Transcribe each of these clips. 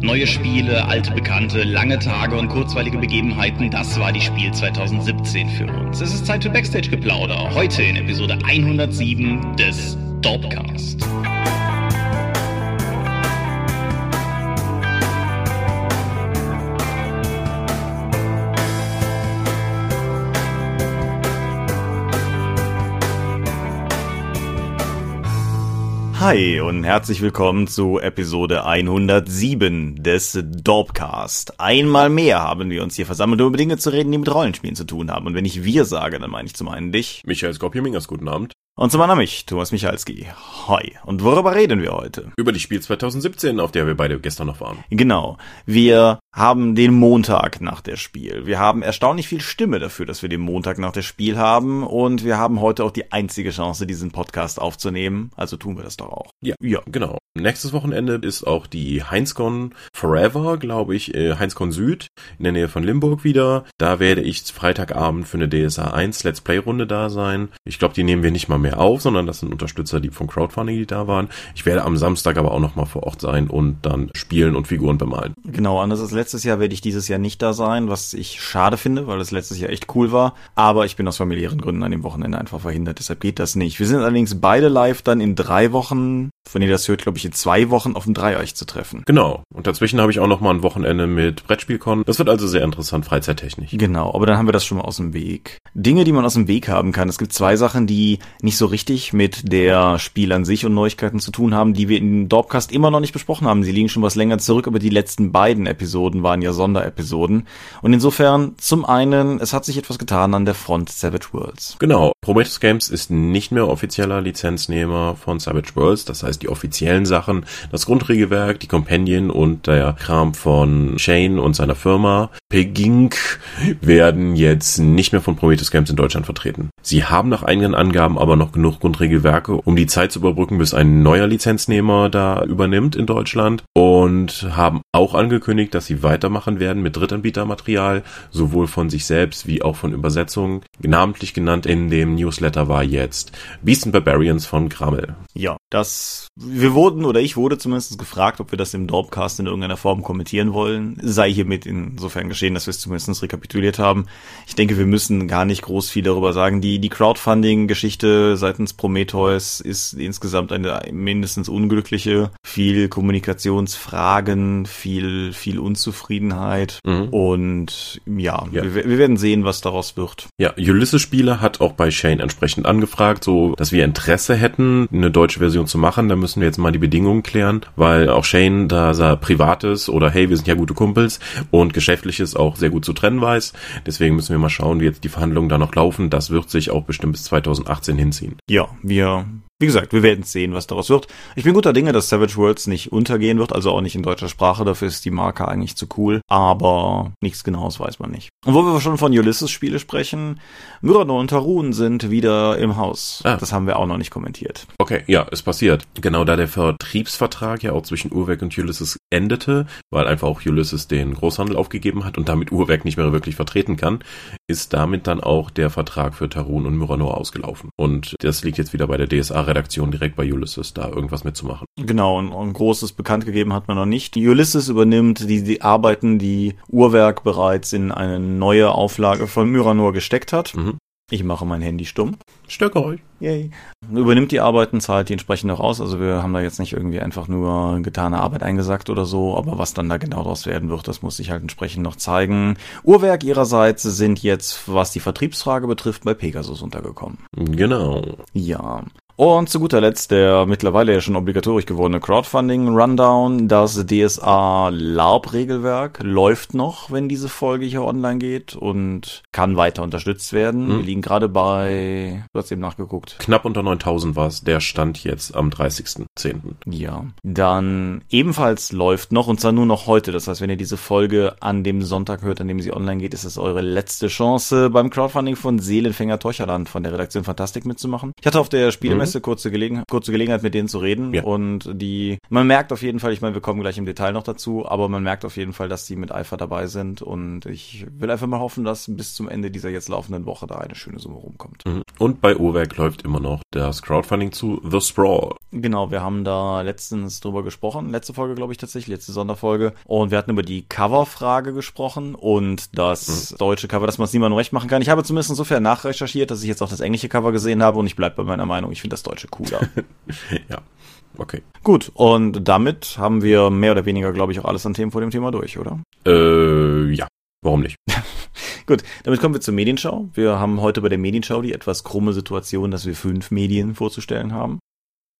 Neue Spiele, alte Bekannte, lange Tage und kurzweilige Begebenheiten, das war die Spiel 2017 für uns. Es ist Zeit für Backstage-Geplauder. Heute in Episode 107 des Dorpcast. Hi und herzlich willkommen zu Episode 107 des Dorpcast. Einmal mehr haben wir uns hier versammelt, um über Dinge zu reden, die mit Rollenspielen zu tun haben. Und wenn ich wir sage, dann meine ich zum einen dich. Michael Skopje-Mingers, guten Abend. Und zum anderen mich, Thomas Michalski. Hi. Und worüber reden wir heute? Über die Spiel 2017, auf der wir beide gestern noch waren. Genau. Wir haben den Montag nach der Spiel. Wir haben erstaunlich viel Stimme dafür, dass wir den Montag nach der Spiel haben. Und wir haben heute auch die einzige Chance, diesen Podcast aufzunehmen. Also tun wir das doch auch. Ja, ja. genau. Nächstes Wochenende ist auch die Heinzcon Forever, glaube ich, äh, Heinzcon Süd in der Nähe von Limburg wieder. Da werde ich Freitagabend für eine DSA 1 Let's Play Runde da sein. Ich glaube, die nehmen wir nicht mal mehr auf, sondern das sind Unterstützer, die vom Crowdfunding, die da waren. Ich werde am Samstag aber auch nochmal vor Ort sein und dann spielen und Figuren bemalen. Genau, anders als letztes Jahr werde ich dieses Jahr nicht da sein, was ich schade finde, weil das letztes Jahr echt cool war. Aber ich bin aus familiären Gründen an dem Wochenende einfach verhindert, deshalb geht das nicht. Wir sind allerdings beide live dann in drei Wochen, wenn ihr das hört, glaube ich, in zwei Wochen auf dem Dreieich zu treffen. Genau. Und dazwischen habe ich auch nochmal ein Wochenende mit Brettspielkon. Das wird also sehr interessant, Freizeittechnisch. Genau, aber dann haben wir das schon mal aus dem Weg. Dinge, die man aus dem Weg haben kann. Es gibt zwei Sachen, die nicht so richtig mit der Spiel an sich und Neuigkeiten zu tun haben, die wir in Dorpcast immer noch nicht besprochen haben. Sie liegen schon was länger zurück, aber die letzten beiden Episoden waren ja Sonderepisoden. Und insofern, zum einen, es hat sich etwas getan an der Front Savage Worlds. Genau. Prometheus Games ist nicht mehr offizieller Lizenznehmer von Savage Worlds. Das heißt, die offiziellen Sachen, das Grundregelwerk, die Companion und der Kram von Shane und seiner Firma Pegink werden jetzt nicht mehr von Prometheus Games in Deutschland vertreten. Sie haben nach eigenen Angaben aber noch genug Grundregelwerke, um die Zeit zu überbrücken, bis ein neuer Lizenznehmer da übernimmt in Deutschland und haben auch angekündigt, dass sie weitermachen werden mit Drittanbietermaterial, sowohl von sich selbst wie auch von Übersetzungen. Namentlich genannt in dem Newsletter war jetzt Beast and Barbarians von Grammel. Ja, das, wir wurden oder ich wurde zumindest gefragt, ob wir das im Dorpcast in irgendeiner Form kommentieren wollen. Sei hiermit insofern geschehen, dass wir es zumindest rekapituliert haben. Ich denke, wir müssen gar nicht groß viel darüber sagen. Die, die Crowdfunding-Geschichte seitens Prometheus ist insgesamt eine mindestens unglückliche. Viel Kommunikationsfragen, viel, viel Unzufriedenheit. Mhm. Und ja, ja. Wir, wir, werden sehen, was daraus wird. Ja, Ulysses-Spieler hat auch bei Shane entsprechend angefragt, so dass wir Interesse hätten, eine deutsche Version zu machen. Da müssen wir jetzt mal die Bedingungen klären, weil auch Shane, da er privates oder hey, wir sind ja gute Kumpels und geschäftliches auch sehr gut zu trennen weiß. Deswegen müssen wir mal schauen, wie jetzt die Verhandlungen da noch laufen. Das wird sich auch bestimmt bis 2018 hinziehen. Ja, wir wie gesagt, wir werden sehen, was daraus wird. Ich bin guter Dinge, dass Savage Worlds nicht untergehen wird, also auch nicht in deutscher Sprache. Dafür ist die Marke eigentlich zu cool. Aber nichts Genaues weiß man nicht. Und wo wir schon von Ulysses-Spiele sprechen, Myrano und Tarun sind wieder im Haus. Ah. Das haben wir auch noch nicht kommentiert. Okay, ja, es passiert. Genau da der Vertriebsvertrag ja auch zwischen Urwerk und Ulysses endete, weil einfach auch Ulysses den Großhandel aufgegeben hat und damit Urwerk nicht mehr wirklich vertreten kann, ist damit dann auch der Vertrag für Tarun und Myrano ausgelaufen. Und das liegt jetzt wieder bei der DSA Redaktion direkt bei Ulysses da irgendwas mitzumachen. Genau, und ein großes bekannt gegeben hat man noch nicht. Die Ulysses übernimmt die, die Arbeiten, die Uhrwerk bereits in eine neue Auflage von Myranor gesteckt hat. Mhm. Ich mache mein Handy stumm. Stöcke euch. Yay. Übernimmt die Arbeiten, zahlt die entsprechend auch aus. Also wir haben da jetzt nicht irgendwie einfach nur getane Arbeit eingesackt oder so, aber was dann da genau daraus werden wird, das muss sich halt entsprechend noch zeigen. Uhrwerk ihrerseits sind jetzt, was die Vertriebsfrage betrifft, bei Pegasus untergekommen. Genau. Ja. Und zu guter Letzt der mittlerweile ja schon obligatorisch gewordene Crowdfunding-Rundown. Das DSA-LARP-Regelwerk läuft noch, wenn diese Folge hier online geht und kann weiter unterstützt werden. Mhm. Wir liegen gerade bei, du hast eben nachgeguckt. Knapp unter 9000 war es, der Stand jetzt am 30.10. Ja. Dann ebenfalls läuft noch, und zwar nur noch heute. Das heißt, wenn ihr diese Folge an dem Sonntag hört, an dem sie online geht, ist es eure letzte Chance, beim Crowdfunding von Seelenfänger Teucherland von der Redaktion Fantastik mitzumachen. Ich hatte auf der Spielemesse Messe, kurze, Gelegen kurze Gelegenheit mit denen zu reden Ja. und die, man merkt auf jeden Fall, ich meine, wir kommen gleich im Detail noch dazu, aber man merkt auf jeden Fall, dass die mit Eifer dabei sind und ich will einfach mal hoffen, dass bis zum Ende dieser jetzt laufenden Woche da eine schöne Summe rumkommt. Mhm. Und bei Uhrwerk läuft immer noch das Crowdfunding zu The Sprawl. Genau, wir haben da letztens drüber gesprochen, letzte Folge glaube ich tatsächlich, letzte Sonderfolge und wir hatten über die Coverfrage gesprochen und das deutsche Cover, dass man es niemandem recht machen kann. Ich habe zumindest insofern nachrecherchiert, dass ich jetzt auch das englische Cover gesehen habe und ich bleibe bei meiner Meinung, ich finde das deutsche cooler. Ja. Okay. Gut, und damit haben wir mehr oder weniger, glaube ich, auch alles an Themen vor dem Thema durch, oder? Äh, ja. Warum nicht? Gut, damit kommen wir zur Medienschau. Wir haben heute bei der Medienschau die etwas krumme Situation, dass wir fünf Medien vorzustellen haben.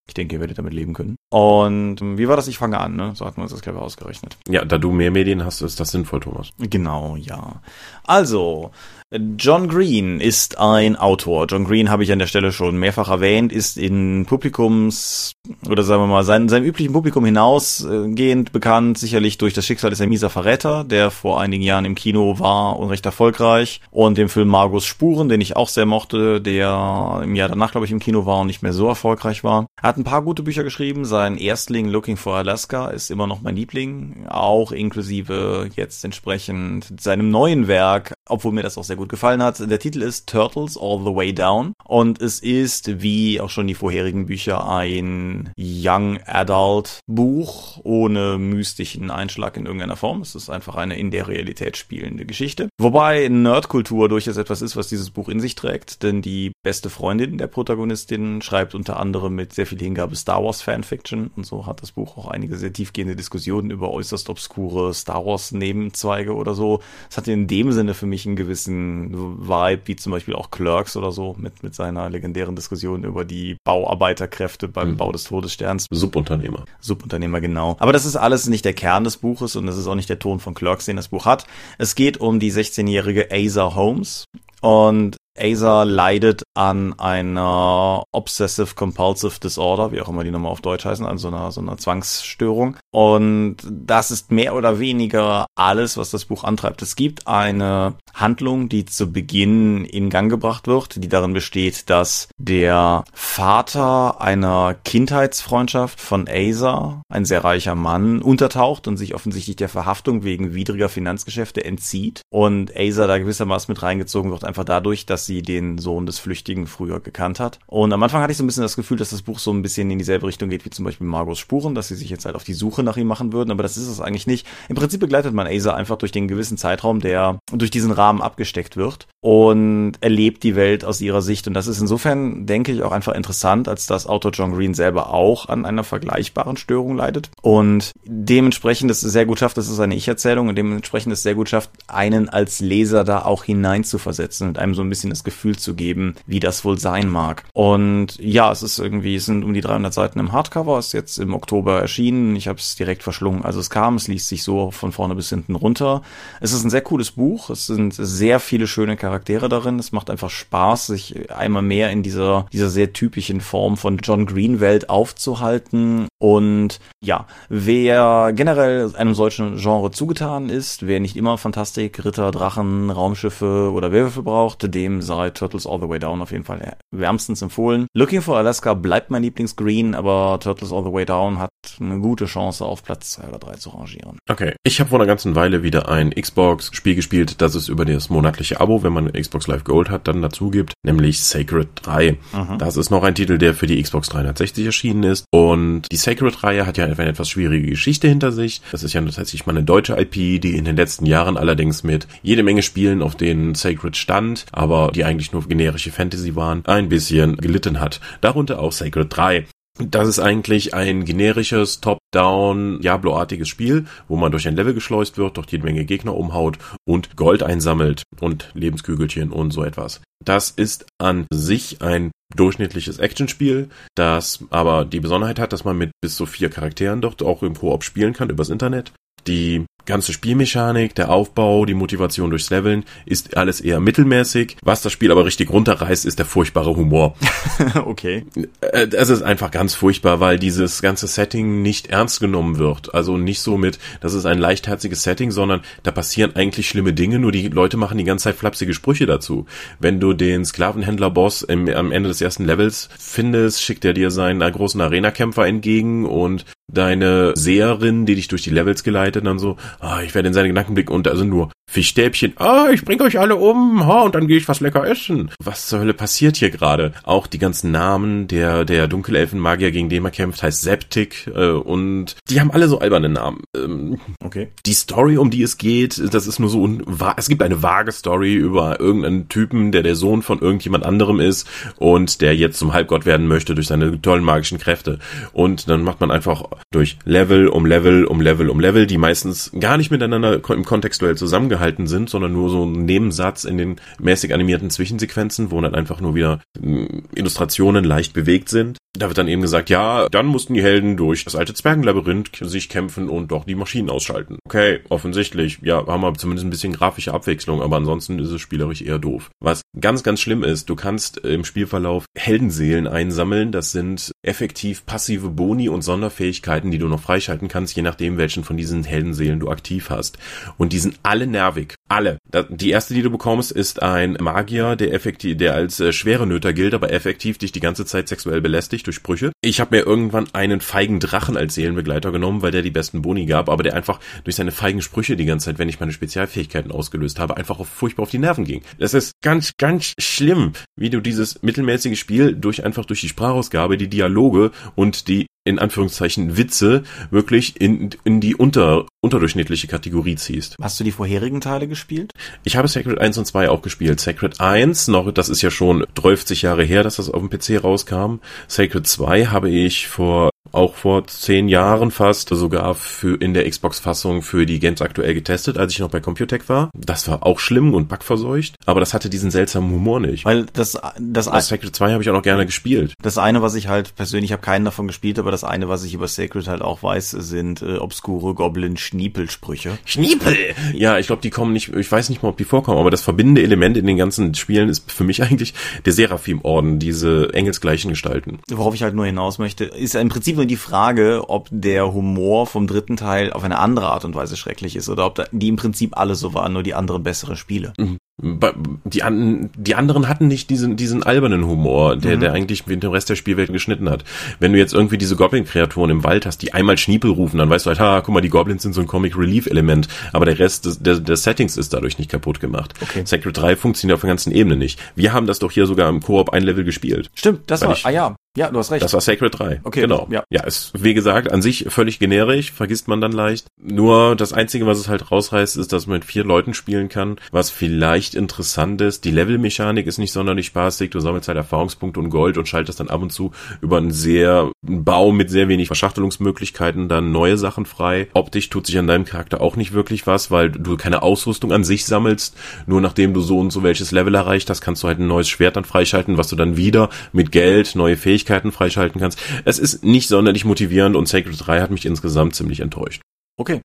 Ich denke, ihr werdet damit leben können. Und ähm, wie war das? Ich fange an, ne? So hatten wir uns das clever ausgerechnet. Ja, da du mehr Medien hast, ist das sinnvoll, Thomas. Genau, ja. Also, John Green ist ein Autor. John Green habe ich an der Stelle schon mehrfach erwähnt, ist in Publikums oder sagen wir mal sein, seinem üblichen Publikum hinausgehend bekannt, sicherlich durch das Schicksal ein mieser Verräter, der vor einigen Jahren im Kino war und recht erfolgreich und dem Film Margos Spuren, den ich auch sehr mochte, der im Jahr danach glaube ich im Kino war und nicht mehr so erfolgreich war. Er hat ein paar gute Bücher geschrieben. Sein Erstling Looking for Alaska ist immer noch mein Liebling, auch inklusive jetzt entsprechend seinem neuen Werk, obwohl mir das auch sehr gut gefallen hat. Der Titel ist Turtles All the Way Down und es ist, wie auch schon die vorherigen Bücher, ein Young Adult Buch ohne mystischen Einschlag in irgendeiner Form. Es ist einfach eine in der Realität spielende Geschichte. Wobei Nerdkultur durchaus etwas ist, was dieses Buch in sich trägt, denn die beste Freundin der Protagonistin schreibt unter anderem mit sehr viel Hingabe Star Wars Fanfiction und so hat das Buch auch einige sehr tiefgehende Diskussionen über äußerst obskure Star Wars Nebenzweige oder so. Es hat in dem Sinne für mich einen gewissen Vibe, wie zum Beispiel auch Clerks oder so, mit, mit seiner legendären Diskussion über die Bauarbeiterkräfte beim Mhm. Bau des Todessterns. Subunternehmer. Subunternehmer, genau. Aber das ist alles nicht der Kern des Buches und das ist auch nicht der Ton von Clerks, den das Buch hat. Es geht um die 16-jährige Asa Holmes und Asa leidet an einer Obsessive Compulsive Disorder, wie auch immer die nochmal auf Deutsch heißen, also so einer, so einer Zwangsstörung. Und das ist mehr oder weniger alles, was das Buch antreibt. Es gibt eine Handlung, die zu Beginn in Gang gebracht wird, die darin besteht, dass der Vater einer Kindheitsfreundschaft von Asa, ein sehr reicher Mann, untertaucht und sich offensichtlich der Verhaftung wegen widriger Finanzgeschäfte entzieht und Asa da gewissermaßen mit reingezogen wird, einfach dadurch, dass sie den Sohn des Flüchtigen früher gekannt hat. Und am Anfang hatte ich so ein bisschen das Gefühl, dass das Buch so ein bisschen in dieselbe Richtung geht wie zum Beispiel Margos Spuren, dass sie sich jetzt halt auf die Suche nach ihm machen würden, aber das ist es eigentlich nicht. Im Prinzip begleitet man Asa einfach durch den gewissen Zeitraum, der durch diesen Rahmen abgesteckt wird und erlebt die Welt aus ihrer Sicht. Und das ist insofern, denke ich, auch einfach interessant, als dass Autor John Green selber auch an einer vergleichbaren Störung leidet und dementsprechend es sehr gut schafft, das ist eine Ich-Erzählung und dementsprechend es sehr gut schafft, einen als Leser da auch hineinzuversetzen und einem so ein bisschen das Gefühl zu geben, wie das wohl sein mag. Und ja, es ist irgendwie, es sind um die 300 Seiten im Hardcover, ist jetzt im Oktober erschienen. Ich habe es direkt verschlungen, also es kam, es liest sich so von vorne bis hinten runter. Es ist ein sehr cooles Buch, es sind sehr viele schöne Charaktere darin, es macht einfach Spaß, sich einmal mehr in dieser, dieser sehr typischen Form von John Green aufzuhalten und ja, wer generell einem solchen Genre zugetan ist, wer nicht immer Fantastik, Ritter, Drachen, Raumschiffe oder Werwölfe braucht, dem sei Turtles All the Way Down auf jeden Fall wärmstens empfohlen. Looking for Alaska bleibt mein Lieblingsgreen, aber Turtles All the Way Down hat eine gute Chance auf Platz zwei oder drei zu rangieren. Okay. Ich habe vor einer ganzen Weile wieder ein Xbox-Spiel gespielt, das es über das monatliche Abo, wenn man Xbox Live Gold hat, dann dazu gibt, nämlich Sacred 3. Mhm. Das ist noch ein Titel, der für die Xbox 360 erschienen ist. Und die Sacred-Reihe hat ja eine etwas schwierige Geschichte hinter sich. Das ist ja tatsächlich mal eine deutsche IP, die in den letzten Jahren allerdings mit jede Menge Spielen, auf denen Sacred stand, aber die eigentlich nur generische Fantasy waren, ein bisschen gelitten hat. Darunter auch Sacred 3. Das ist eigentlich ein generisches Top-Down Diablo-artiges Spiel, wo man durch ein Level geschleust wird, durch jede Menge Gegner umhaut und Gold einsammelt und Lebenskügelchen und so etwas. Das ist an sich ein durchschnittliches Actionspiel, das aber die Besonderheit hat, dass man mit bis zu vier Charakteren dort auch im Koop spielen kann übers Internet. Die ganze Spielmechanik, der Aufbau, die Motivation durchs Leveln ist alles eher mittelmäßig. Was das Spiel aber richtig runterreißt, ist der furchtbare Humor. okay. Äh, es ist einfach ganz furchtbar, weil dieses ganze Setting nicht ernst genommen wird. Also nicht so mit, das ist ein leichtherziges Setting, sondern da passieren eigentlich schlimme Dinge, nur die Leute machen die ganze Zeit flapsige Sprüche dazu. Wenn du den Sklavenhändler-Boss am Ende des ersten Levels findest, schickt er dir seinen großen Arena-Kämpfer entgegen und deine Seherin, die dich durch die Levels geleitet, dann so, ah, ich werde in seine Gedanken blicken und sind nur Fischstäbchen, ah, ich bring euch alle um, ha, und dann gehe ich was lecker essen. Was zur Hölle passiert hier gerade? Auch die ganzen Namen der, der Dunkelelfenmagier, gegen den man kämpft, heißt Septik, äh, und die haben alle so alberne Namen. Ähm, okay. Die Story, um die es geht, das ist nur so, ein, es gibt eine vage Story über irgendeinen Typen, der der Sohn von irgendjemand anderem ist und der jetzt zum Halbgott werden möchte durch seine tollen magischen Kräfte. Und dann macht man einfach durch Level um Level um Level um Level, die meistens gar nicht miteinander im kontextuell zusammengehalten sind, sondern nur so ein Nebensatz in den mäßig animierten Zwischensequenzen, wo dann einfach nur wieder hm, Illustrationen leicht bewegt sind. Da wird dann eben gesagt, ja, dann mussten die Helden durch das alte Zwergenlabyrinth sich kämpfen und doch die Maschinen ausschalten. Okay, offensichtlich, ja, haben wir zumindest ein bisschen grafische Abwechslung, aber ansonsten ist es spielerisch eher doof. Was ganz, ganz schlimm ist, du kannst im Spielverlauf Heldenseelen einsammeln, das sind effektiv passive Boni und Sonderfähigkeiten, die du noch freischalten kannst, je nachdem, welchen von diesen Heldenseelen du aktiv hast. Und die sind alle nervig. Alle. Die erste, die du bekommst, ist ein Magier, der effektiv, der als äh, schwere Nöter gilt, aber effektiv dich die ganze Zeit sexuell belästigt durch Sprüche. Ich habe mir irgendwann einen feigen Drachen als Seelenbegleiter genommen, weil der die besten Boni gab, aber der einfach durch seine feigen Sprüche die ganze Zeit, wenn ich meine Spezialfähigkeiten ausgelöst habe, einfach auf, furchtbar auf die Nerven ging. Das ist ganz, ganz schlimm, wie du dieses mittelmäßige Spiel durch einfach durch die Sprachausgabe, die Dialoge und die in Anführungszeichen Witze wirklich in, in die unter, unterdurchschnittliche Kategorie ziehst. Hast du die vorherigen Teile gespielt? Ich habe Sacred 1 und 2 auch gespielt. Sacred 1 noch, das ist ja schon 12 Jahre her, dass das auf dem PC rauskam. Sacred 2 habe ich vor auch vor zehn Jahren fast sogar für in der Xbox-Fassung für die Games aktuell getestet, als ich noch bei Computec war. Das war auch schlimm und bugverseucht, aber das hatte diesen seltsamen Humor nicht. Weil das das, das Sacred 2 habe ich auch noch gerne gespielt. Das eine, was ich halt persönlich habe keinen davon gespielt, aber das eine, was ich über Sacred halt auch weiß, sind äh, obskure Goblin Schniepelsprüche. Schniepel. Ja, ich glaube, die kommen nicht, ich weiß nicht mal, ob die vorkommen, aber das verbindende Element in den ganzen Spielen ist für mich eigentlich der Seraphim Orden, diese engelsgleichen Gestalten. Worauf ich halt nur hinaus möchte, ist im Prinzip nur die Frage, ob der Humor vom dritten Teil auf eine andere Art und Weise schrecklich ist oder ob die im Prinzip alle so waren, nur die anderen bessere Spiele. Mhm die, an, die anderen hatten nicht diesen, diesen albernen Humor, der, mhm. der eigentlich mit dem Rest der Spielwelt geschnitten hat. Wenn du jetzt irgendwie diese Goblin-Kreaturen im Wald hast, die einmal Schniepel rufen, dann weißt du halt, ha, guck mal, die Goblins sind so ein Comic-Relief-Element, aber der Rest des, des, des Settings ist dadurch nicht kaputt gemacht. Okay. Sacred 3 funktioniert auf der ganzen Ebene nicht. Wir haben das doch hier sogar im Koop ein Level gespielt. Stimmt, das war, ich, ah ja, ja, du hast recht. Das war Sacred 3. Okay, genau. Ja, ja ist, wie gesagt, an sich völlig generisch, vergisst man dann leicht. Nur das Einzige, was es halt rausreißt, ist, dass man mit vier Leuten spielen kann, was vielleicht interessant ist. Die Levelmechanik ist nicht sonderlich spaßig. Du sammelst halt Erfahrungspunkte und Gold und schaltest dann ab und zu über einen sehr einen Bau mit sehr wenig Verschachtelungsmöglichkeiten dann neue Sachen frei. Optisch tut sich an deinem Charakter auch nicht wirklich was, weil du keine Ausrüstung an sich sammelst. Nur nachdem du so und so welches Level erreicht hast, kannst du halt ein neues Schwert dann freischalten, was du dann wieder mit Geld, neue Fähigkeiten Fähigkeiten freischalten kannst. Es ist nicht sonderlich motivierend und Sacred 3 hat mich insgesamt ziemlich enttäuscht. Okay.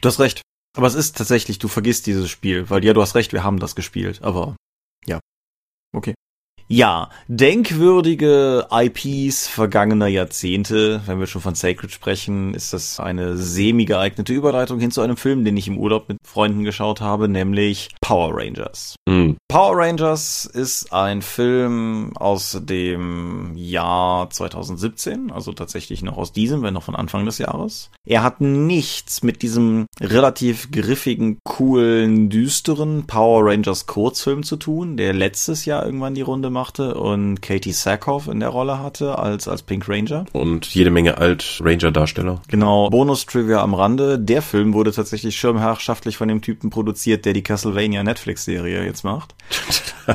Du hast recht. Aber es ist tatsächlich, du vergisst dieses Spiel, weil ja, du hast recht, wir haben das gespielt, aber ja. Okay. Ja, denkwürdige IPs vergangener Jahrzehnte. Wenn wir schon von Sacred sprechen, ist das eine semi geeignete Überleitung hin zu einem Film, den ich im Urlaub mit Freunden geschaut habe, nämlich Power Rangers. Mhm. Power Rangers ist ein Film aus dem Jahr 2017, also tatsächlich noch aus diesem, wenn noch von Anfang des Jahres. Er hat nichts mit diesem relativ griffigen, coolen, düsteren Power Rangers Kurzfilm zu tun, der letztes Jahr irgendwann die Runde machte und Katie Sackhoff in der Rolle hatte als, als Pink Ranger. Und jede Menge Alt-Ranger-Darsteller. Genau. Bonus-Trivia am Rande. Der Film wurde tatsächlich schirmherrschaftlich von dem Typen produziert, der die Castlevania Netflix-Serie jetzt macht.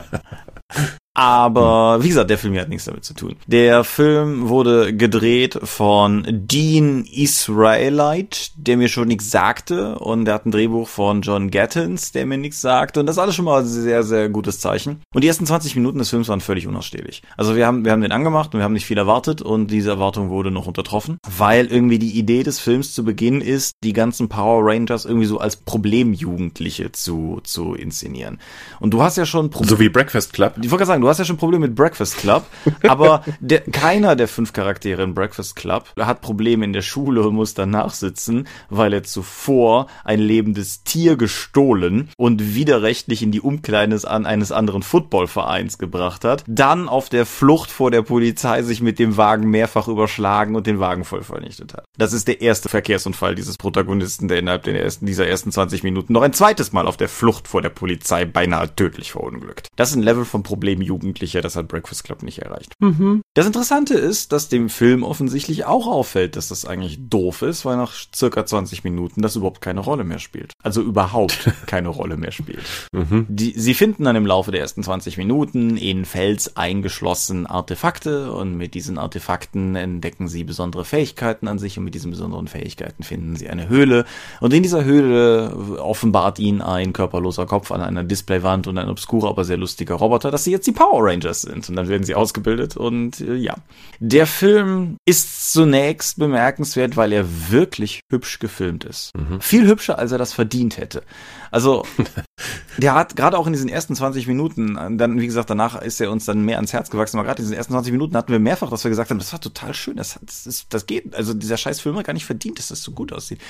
Aber wie gesagt, der Film hier hat nichts damit zu tun. Der Film wurde gedreht von Dean Israelite, der mir schon nichts sagte. Und der hat ein Drehbuch von John Gattins, der mir nichts sagte. Und das ist alles schon mal ein sehr, sehr gutes Zeichen. Und die ersten 20 Minuten des Films waren völlig unausstehlich. Also wir haben, wir haben den angemacht und wir haben nicht viel erwartet und diese Erwartung wurde noch untertroffen, weil irgendwie die Idee des Films zu Beginn ist, die ganzen Power Rangers irgendwie so als Problemjugendliche zu, zu inszenieren. Und du hast ja schon Probleme. So wie Breakfast Club. Ich wollte sagen, du hast ja schon Probleme mit Breakfast Club, aber der, keiner der fünf Charaktere in Breakfast Club hat Probleme in der Schule und muss danach sitzen, weil er zuvor ein lebendes Tier gestohlen und widerrechtlich in die Umkleide eines anderen Footballvereins gebracht hat, dann auf der Flucht vor der Polizei sich mit dem Wagen mehrfach überschlagen und den Wagen voll vernichtet hat. Das ist der erste Verkehrsunfall dieses Protagonisten, der innerhalb der ersten, dieser ersten 20 Minuten noch ein zweites Mal auf der Flucht vor der Polizei beinahe tödlich verunglückt. Das ist ein Level von Problem Jugendlicher, das hat Breakfast Club nicht erreicht. Mhm. Das Interessante ist, dass dem Film offensichtlich auch auffällt, dass das eigentlich doof ist, weil nach circa 20 Minuten das überhaupt keine Rolle mehr spielt. Also überhaupt keine Rolle mehr spielt. Mhm. Die, sie finden dann im Laufe der ersten 20 Minuten in Fels eingeschlossen Artefakte und mit diesen Artefakten entdecken sie besondere Fähigkeiten an sich und mit diesen besonderen Fähigkeiten finden sie eine Höhle und in dieser Höhle offenbart ihnen ein körperloser Kopf an einer Displaywand und ein obskurer, aber sehr lustiger Roboter, dass sie jetzt die Power Rangers sind und dann werden sie ausgebildet und äh, ja. Der Film ist zunächst bemerkenswert, weil er wirklich hübsch gefilmt ist. Mhm. Viel hübscher, als er das verdient hätte. Also, der hat gerade auch in diesen ersten 20 Minuten, dann, wie gesagt, danach ist er uns dann mehr ans Herz gewachsen, aber gerade in diesen ersten 20 Minuten hatten wir mehrfach, dass wir gesagt haben, das war total schön, das, das, das geht, also dieser scheiß Film hat gar nicht verdient, dass das so gut aussieht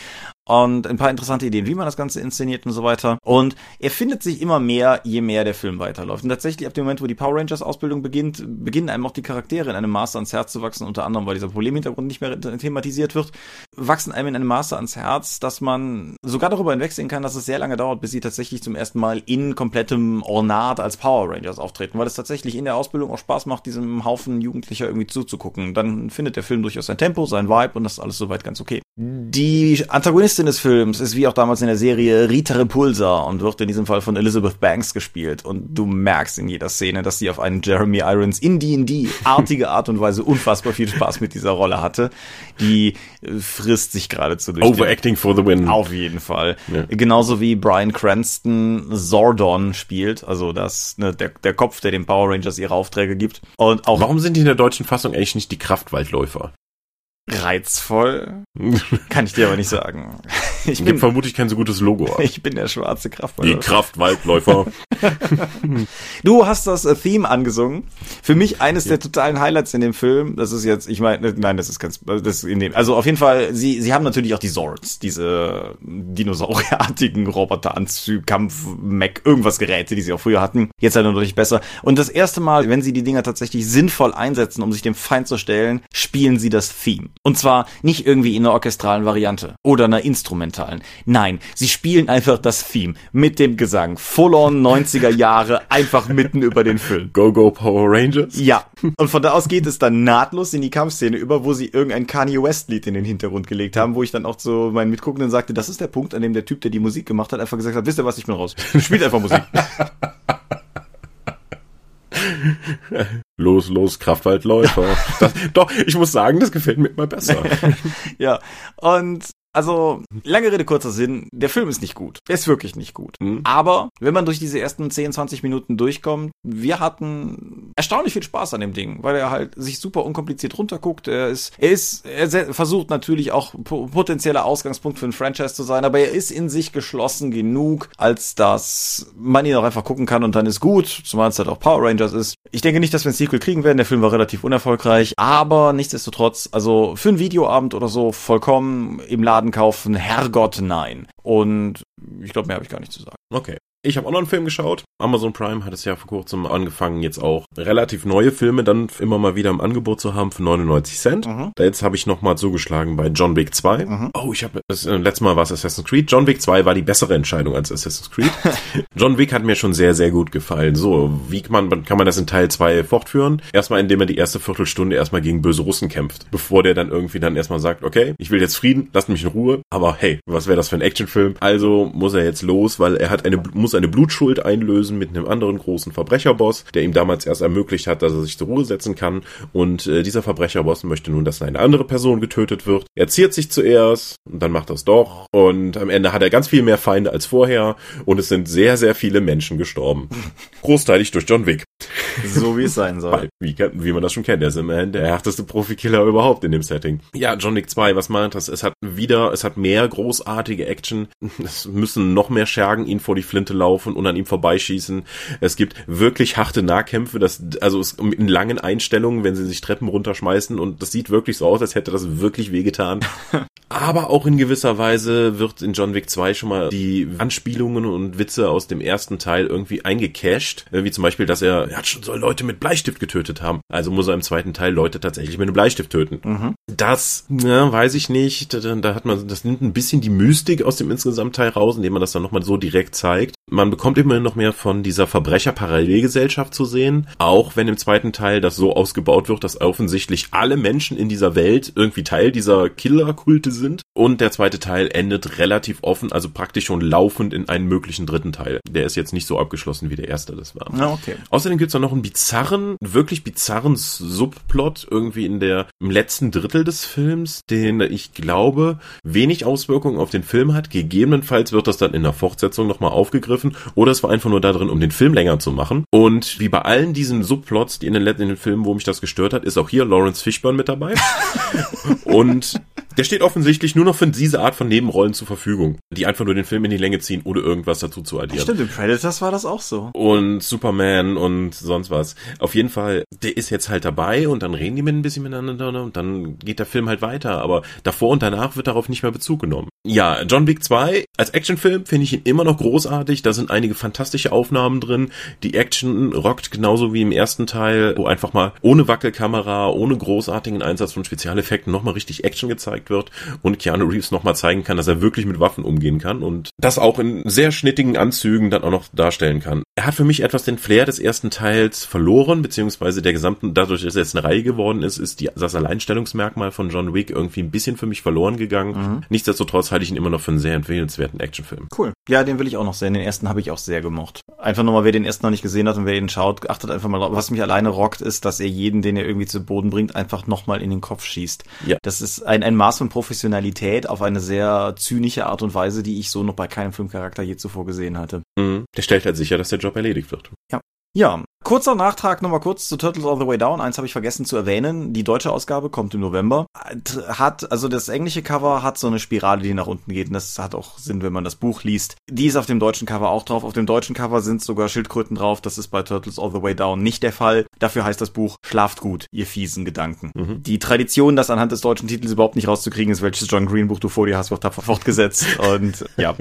und ein paar interessante Ideen, wie man das Ganze inszeniert und so weiter. Und er findet sich immer mehr, je mehr der Film weiterläuft. Und tatsächlich ab dem Moment, wo die Power Rangers Ausbildung beginnt, beginnen einem auch die Charaktere in einem Maße ans Herz zu wachsen, unter anderem, weil dieser Problemhintergrund nicht mehr thematisiert wird, wachsen einem in einem Maße ans Herz, dass man sogar darüber hinwegsehen kann, dass es sehr lange dauert, bis sie tatsächlich zum ersten Mal in komplettem Ornat als Power Rangers auftreten, weil es tatsächlich in der Ausbildung auch Spaß macht, diesem Haufen Jugendlicher irgendwie zuzugucken. Dann findet der Film durchaus sein Tempo, sein Vibe und das ist alles soweit ganz okay. Die Antagonistin des Films ist wie auch damals in der Serie Rita Repulsa und wird in diesem Fall von Elizabeth Banks gespielt. Und du merkst in jeder Szene, dass sie auf einen Jeremy Irons in D&D-artige Art und Weise unfassbar viel Spaß mit dieser Rolle hatte. Die frisst sich geradezu durch. Overacting for the win. Auf jeden Fall. Ja. Genauso wie Brian Cranston Zordon spielt, also das, ne, der, der Kopf, der den Power Rangers ihre Aufträge gibt. Und auch Warum sind die in der deutschen Fassung eigentlich nicht die Kraftwaldläufer? Reizvoll. Kann ich dir aber nicht sagen. Ich bin vermutlich kein so gutes Logo. Ich bin der schwarze Kraftwaldläufer. Die Kraftwaldläufer. du hast das äh, Theme angesungen. Für mich eines ja. der totalen Highlights in dem Film. Das ist jetzt, ich meine, nein, das ist ganz, das ist in dem, also auf jeden Fall, sie, sie haben natürlich auch die Zords, diese dinosaurierartigen Roboteranzüge, Kampf, Mac, irgendwas Geräte, die sie auch früher hatten. Jetzt halt natürlich besser. Und das erste Mal, wenn sie die Dinger tatsächlich sinnvoll einsetzen, um sich dem Feind zu stellen, spielen sie das Theme. Und zwar nicht irgendwie in einer orchestralen Variante oder einer instrumentalen. Nein, sie spielen einfach das Theme mit dem Gesang. Full on 90er Jahre, einfach mitten über den Film. Go Go Power Rangers? Ja. Und von da aus geht es dann nahtlos in die Kampfszene über, wo sie irgendein Kanye West Lied in den Hintergrund gelegt haben, wo ich dann auch zu meinen Mitguckenden sagte, das ist der Punkt, an dem der Typ, der die Musik gemacht hat, einfach gesagt hat, wisst ihr was, ich bin raus. Spielt einfach Musik. Los, los, Kraftwaldläufer. Das, doch, ich muss sagen, das gefällt mir immer besser. ja, und also, lange Rede, kurzer Sinn, der Film ist nicht gut. Er ist wirklich nicht gut. Mhm. Aber, wenn man durch diese ersten 10, 20 Minuten durchkommt, wir hatten erstaunlich viel Spaß an dem Ding, weil er halt sich super unkompliziert runterguckt. Er ist, er ist, er versucht natürlich auch potenzieller Ausgangspunkt für ein Franchise zu sein, aber er ist in sich geschlossen genug, als dass man ihn auch einfach gucken kann und dann ist gut, zumal es halt auch Power Rangers ist. Ich denke nicht, dass wir ein Sequel kriegen werden. Der Film war relativ unerfolgreich, aber nichtsdestotrotz, also für einen Videoabend oder so vollkommen im Laden Laden kaufen, Herrgott, nein. Und ich glaube, mehr habe ich gar nicht zu sagen. Okay. Ich habe auch noch einen Film geschaut. Amazon Prime hat es ja vor kurzem angefangen, jetzt auch relativ neue Filme dann immer mal wieder im Angebot zu haben für 99 Cent. Mhm. Da jetzt habe ich nochmal zugeschlagen bei John Wick 2. Mhm. Oh, ich habe das äh, letztes Mal war es Assassin's Creed. John Wick 2 war die bessere Entscheidung als Assassin's Creed. John Wick hat mir schon sehr, sehr gut gefallen. So, wie kann man, kann man das in Teil 2 fortführen? Erstmal, indem er die erste Viertelstunde erstmal gegen böse Russen kämpft, bevor der dann irgendwie dann erstmal sagt, okay, ich will jetzt Frieden, lasst mich in Ruhe. Aber hey, was wäre das für ein Actionfilm? Also muss er jetzt los, weil er hat eine, muss muss eine Blutschuld einlösen mit einem anderen großen Verbrecherboss, der ihm damals erst ermöglicht hat, dass er sich zur Ruhe setzen kann. Und äh, dieser Verbrecherboss möchte nun, dass eine andere Person getötet wird. Er ziert sich zuerst und dann macht er es doch. Und am Ende hat er ganz viel mehr Feinde als vorher und es sind sehr, sehr viele Menschen gestorben. Großteilig durch John Wick. So wie es sein soll. Wie, wie man das schon kennt, er ist immerhin der härteste Profikiller überhaupt in dem Setting. Ja, John Wick 2, was meint das? Es hat wieder, es hat mehr großartige Action. Es müssen noch mehr Schergen ihn vor die Flinte laufen und an ihm vorbeischießen. Es gibt wirklich harte Nahkämpfe, das, also es, in langen Einstellungen, wenn sie sich Treppen runterschmeißen und das sieht wirklich so aus, als hätte das wirklich wehgetan. Aber auch in gewisser Weise wird in John Wick 2 schon mal die Anspielungen und Witze aus dem ersten Teil irgendwie eingecashed. Wie zum Beispiel, dass er, er hat schon so Leute mit Bleistift getötet haben. Also muss er im zweiten Teil Leute tatsächlich mit einem Bleistift töten. Mhm. Das, ja, weiß ich nicht. Da, da hat man, das nimmt ein bisschen die Mystik aus dem insgesamt Teil raus, indem man das dann nochmal so direkt zeigt. Man bekommt immerhin noch mehr von dieser Verbrecher-Parallelgesellschaft zu sehen. Auch wenn im zweiten Teil das so ausgebaut wird, dass offensichtlich alle Menschen in dieser Welt irgendwie Teil dieser Killerkulte sind. Und der zweite Teil endet relativ offen, also praktisch schon laufend in einen möglichen dritten Teil. Der ist jetzt nicht so abgeschlossen, wie der erste das war. Ah, okay. Außerdem gibt's da noch einen bizarren, wirklich bizarren Subplot irgendwie in der, im letzten Drittel des Films, den ich glaube, wenig Auswirkungen auf den Film hat. Gegebenenfalls wird das dann in der Fortsetzung nochmal aufgegriffen oder es war einfach nur da drin, um den Film länger zu machen. Und wie bei allen diesen Subplots, die in den, in den Filmen, wo mich das gestört hat, ist auch hier Lawrence Fishburne mit dabei. und der steht offensichtlich nur noch für diese Art von Nebenrollen zur Verfügung, die einfach nur den Film in die Länge ziehen, ohne irgendwas dazu zu addieren. Stimmt, in Predators war das auch so. Und Superman und sonst was. Auf jeden Fall, der ist jetzt halt dabei und dann reden die mit ein bisschen miteinander und dann geht der Film halt weiter. Aber davor und danach wird darauf nicht mehr Bezug genommen. Ja, John Wick 2 als Actionfilm finde ich ihn immer noch großartig. Da sind einige fantastische Aufnahmen drin. Die Action rockt genauso wie im ersten Teil, wo einfach mal ohne Wackelkamera, ohne großartigen Einsatz von Spezialeffekten nochmal richtig Action gezeigt wird und Keanu Reeves nochmal zeigen kann, dass er wirklich mit Waffen umgehen kann und das auch in sehr schnittigen Anzügen dann auch noch darstellen kann. Er hat für mich etwas den Flair des ersten Teils verloren, beziehungsweise der gesamten, dadurch, dass er jetzt eine Reihe geworden ist, ist die, das Alleinstellungsmerkmal von John Wick irgendwie ein bisschen für mich verloren gegangen. Mhm. Nichtsdestotrotz halte ich ihn immer noch für einen sehr empfehlenswerten Actionfilm. Cool. Ja, den will ich auch noch sehen. Den ersten habe ich auch sehr gemocht. Einfach nochmal, wer den ersten noch nicht gesehen hat und wer ihn schaut, achtet einfach mal drauf. Was mich alleine rockt, ist, dass er jeden, den er irgendwie zu Boden bringt, einfach nochmal in den Kopf schießt. Ja. Das ist ein, ein Maß von Professionalität auf eine sehr zynische Art und Weise, die ich so noch bei keinem Filmcharakter je zuvor gesehen hatte. Mhm. Der stellt halt sicher, dass der Job erledigt wird. Ja. Ja, kurzer Nachtrag nochmal kurz zu Turtles All the Way Down. Eins habe ich vergessen zu erwähnen. Die deutsche Ausgabe kommt im November. Hat, also das englische Cover hat so eine Spirale, die nach unten geht. Und das hat auch Sinn, wenn man das Buch liest. Die ist auf dem deutschen Cover auch drauf. Auf dem deutschen Cover sind sogar Schildkröten drauf. Das ist bei Turtles All the Way Down nicht der Fall. Dafür heißt das Buch Schlaft gut, ihr fiesen Gedanken. Mhm. Die Tradition, das anhand des deutschen Titels überhaupt nicht rauszukriegen ist, welches John Green Buch du vor dir hast, wird tapfer fortgesetzt. Und ja.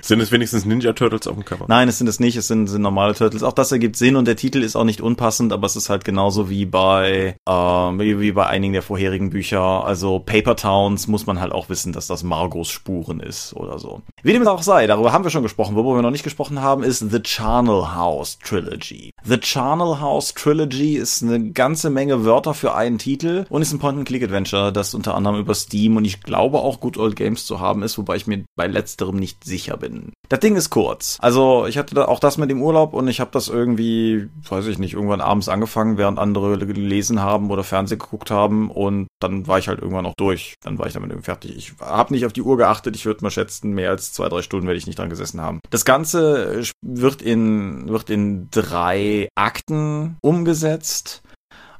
Sind es wenigstens Ninja Turtles auf dem Cover? Nein, es sind es nicht, es sind, sind normale Turtles. Auch das ergibt Sinn und der Titel ist auch nicht unpassend, aber es ist halt genauso wie bei äh, wie, bei einigen der vorherigen Bücher. Also Paper Towns muss man halt auch wissen, dass das Margos Spuren ist oder so. Wie dem auch sei, darüber haben wir schon gesprochen. Worüber wir noch nicht gesprochen haben, ist The Charnel House Trilogy. The Charnel House Trilogy ist eine ganze Menge Wörter für einen Titel und ist ein Point-and-Click-Adventure, das unter anderem über Steam und ich glaube auch Good Old Games zu haben ist, wobei ich mir bei letzterem nicht sicher bin. Das Ding ist kurz. Also ich hatte da auch das mit dem Urlaub und ich habe das irgendwie, weiß ich nicht, irgendwann abends angefangen, während andere gelesen haben oder Fernsehen geguckt haben und dann war ich halt irgendwann auch durch. Dann war ich damit irgendwie fertig. Ich habe nicht auf die Uhr geachtet. Ich würde mal schätzen, mehr als zwei, drei Stunden werde ich nicht dran gesessen haben. Das Ganze wird in, wird in drei Akten umgesetzt.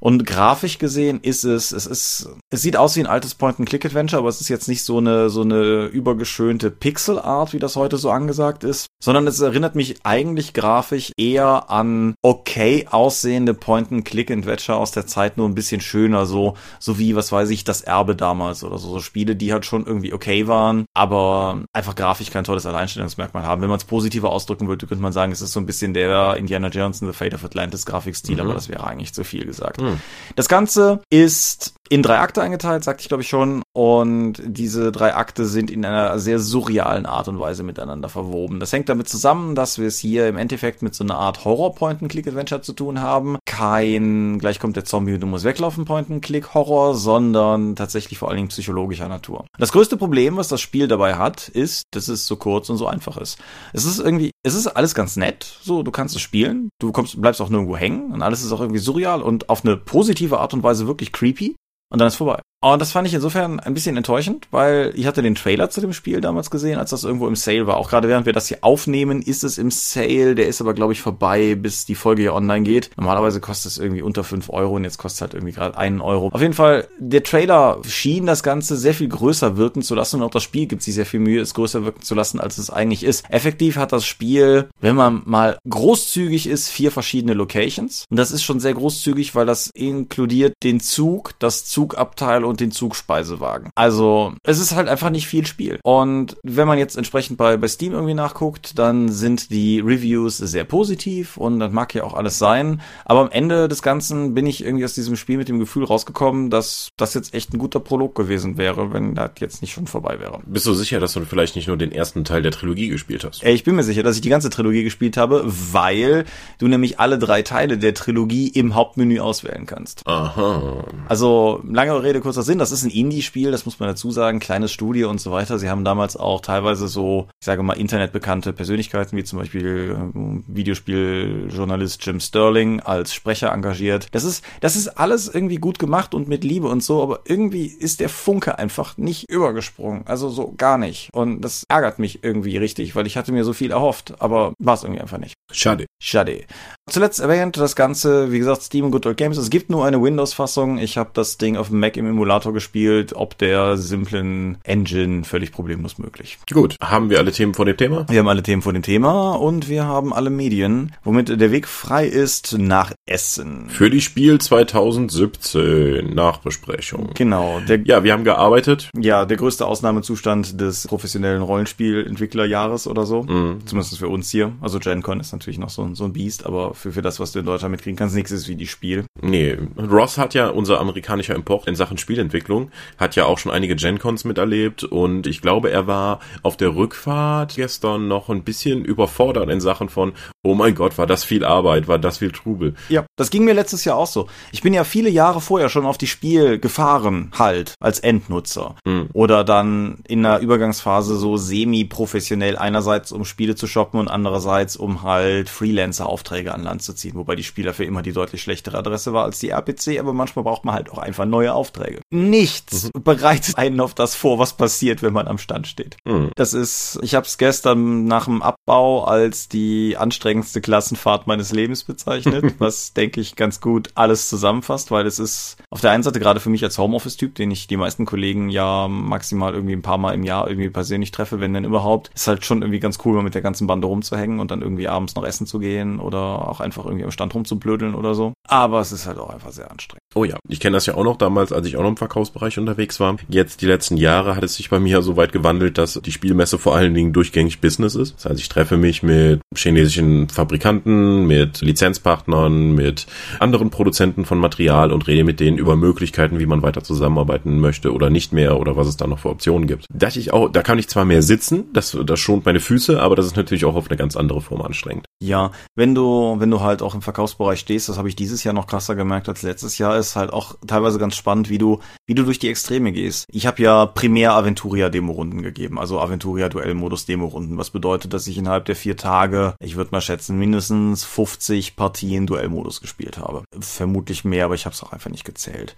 Und grafisch gesehen ist es, es ist, es sieht aus wie ein altes Point-and-Click-Adventure, aber es ist jetzt nicht so eine, so eine übergeschönte Pixel-Art, wie das heute so angesagt ist, sondern es erinnert mich eigentlich grafisch eher an okay aussehende Point-and-Click-Adventure aus der Zeit, nur ein bisschen schöner, so, so wie, was weiß ich, das Erbe damals oder so, so Spiele, die halt schon irgendwie okay waren, aber einfach grafisch kein tolles Alleinstellungsmerkmal haben. Wenn man es positiver ausdrücken würde, könnte man sagen, es ist so ein bisschen der Indiana Jones and the Fate of Atlantis Grafikstil, mhm. aber das wäre eigentlich zu viel gesagt. Mhm. Das Ganze ist in drei Akte eingeteilt, sagte ich glaube ich schon. Und diese drei Akte sind in einer sehr surrealen Art und Weise miteinander verwoben. Das hängt damit zusammen, dass wir es hier im Endeffekt mit so einer Art Horror-Point-and-Click-Adventure zu tun haben. Kein, gleich kommt der Zombie und du musst weglaufen, Point-and-Click-Horror, sondern tatsächlich vor allen Dingen psychologischer Natur. Das größte Problem, was das Spiel dabei hat, ist, dass es so kurz und so einfach ist. Es ist irgendwie, es ist alles ganz nett, so, du kannst es spielen, du kommst, bleibst auch nirgendwo hängen und alles ist auch irgendwie surreal und auf eine positive Art und Weise wirklich creepy und dann ist vorbei. Und das fand ich insofern ein bisschen enttäuschend, weil ich hatte den Trailer zu dem Spiel damals gesehen, als das irgendwo im Sale war. Auch gerade während wir das hier aufnehmen, ist es im Sale. Der ist aber, glaube ich, vorbei, bis die Folge hier online geht. Normalerweise kostet es irgendwie unter fünf Euro und jetzt kostet es halt irgendwie gerade einen Euro. Auf jeden Fall, der Trailer schien das Ganze sehr viel größer wirken zu lassen und auch das Spiel gibt sich sehr viel Mühe, es größer wirken zu lassen, als es eigentlich ist. Effektiv hat das Spiel, wenn man mal großzügig ist, vier verschiedene Locations. Und das ist schon sehr großzügig, weil das inkludiert den Zug, das Zugabteil und den Zugspeisewagen. Also es ist halt einfach nicht viel Spiel. Und wenn man jetzt entsprechend bei, bei Steam irgendwie nachguckt, dann sind die Reviews sehr positiv und das mag ja auch alles sein. Aber am Ende des Ganzen bin ich irgendwie aus diesem Spiel mit dem Gefühl rausgekommen, dass das jetzt echt ein guter Prolog gewesen wäre, wenn das jetzt nicht schon vorbei wäre. Bist du sicher, dass du vielleicht nicht nur den ersten Teil der Trilogie gespielt hast? Ich bin mir sicher, dass ich die ganze Trilogie gespielt habe, weil du nämlich alle drei Teile der Trilogie im Hauptmenü auswählen kannst. Aha. Also lange Rede, kurzer Sinn, das ist ein Indie-Spiel, das muss man dazu sagen, kleines Studio und so weiter. Sie haben damals auch teilweise so, ich sage mal, internetbekannte Persönlichkeiten, wie zum Beispiel äh, Videospieljournalist Jim Sterling als Sprecher engagiert. Das ist, das ist alles irgendwie gut gemacht und mit Liebe und so, aber irgendwie ist der Funke einfach nicht übergesprungen. Also so gar nicht. Und das ärgert mich irgendwie richtig, weil ich hatte mir so viel erhofft, aber war es irgendwie einfach nicht. Schade. Schade. Zuletzt erwähnt das Ganze, wie gesagt, Steam und Good Old Games. Es gibt nur eine Windows-Fassung. Ich habe das Ding auf dem Mac im Emulator gespielt, ob der simplen Engine völlig problemlos möglich. Gut, haben wir alle Themen vor dem Thema? Wir haben alle Themen vor dem Thema und wir haben alle Medien, womit der Weg frei ist nach Essen. Für die Spiel 2017 Nachbesprechung. Genau. Der, Ja, wir haben gearbeitet. ja, der größte Ausnahmezustand des professionellen Rollenspielentwicklerjahres oder so. Zumindest für uns hier. Also GenCon ist natürlich noch so, ein- so ein Biest, aber für, für das, was du in Deutschland mitkriegen kannst, nichts ist wie die Spiel. Nee, Ross hat ja, unser amerikanischer Import in Sachen Spielentwicklung, hat ja auch schon einige Gen-Cons miterlebt und ich glaube, er war auf der Rückfahrt gestern noch ein bisschen überfordert in Sachen von, oh mein Gott, war das viel Arbeit, war das viel Trubel. Ja, das ging mir letztes Jahr auch so. Ich bin ja viele Jahre vorher schon auf die Spiel gefahren, halt, als Endnutzer. Oder dann in einer Übergangsphase so semi-professionell, einerseits um Spiele zu shoppen und andererseits um halt Freelancer-Aufträge an Land zu ziehen, wobei die Spieler für immer die deutlich schlechtere Adresse war als die RPC, aber manchmal braucht man halt auch einfach neue Aufträge. Nichts bereitet einen auf das vor, was passiert, wenn man am Stand steht. Das ist, ich habe es gestern nach dem Abbau als die anstrengendste Klassenfahrt meines Lebens bezeichnet, was denke ich ganz gut alles zusammenfasst, weil es ist auf der einen Seite gerade für mich als Homeoffice-Typ, den ich die meisten Kollegen ja maximal irgendwie ein paar Mal im Jahr irgendwie persönlich treffe, wenn denn überhaupt, ist halt schon irgendwie ganz cool, mal mit der ganzen Bande rumzuhängen und dann irgendwie abends noch essen zu gehen oder auch einfach irgendwie am Stand rumzublödeln oder so. Aber es ist halt auch einfach sehr anstrengend. Oh ja, ich kenne das ja auch noch damals, als ich auch noch im Verkaufsbereich unterwegs war. Jetzt die letzten Jahre hat es sich bei mir so weit gewandelt, dass die Spielmesse vor allen Dingen durchgängig Business ist. Das heißt, ich treffe mich mit chinesischen Fabrikanten, mit Lizenzpartnern, mit anderen Produzenten von Material und rede mit denen über Möglichkeiten, wie man weiter zusammenarbeiten möchte oder nicht mehr oder was es da noch für Optionen gibt. Da ich auch, da kann ich zwar mehr sitzen, das, das schont meine Füße, aber das ist natürlich auch auf eine ganz andere Form anstrengend. Ja, wenn du, wenn du halt auch im Verkaufsbereich stehst, das habe ich dieses Jahr noch krasser gemerkt als letztes Jahr, ist halt auch teilweise ganz spannend, wie du, wie du durch die Extreme gehst. Ich habe ja primär Aventuria Demo-Runden gegeben, also Aventuria Duellmodus Demo-Runden, was bedeutet, dass ich innerhalb der vier Tage, ich würde mal schätzen, mindestens 50 Partien Duellmodus gespielt habe. Vermutlich mehr, aber ich habe es auch einfach nicht gezählt.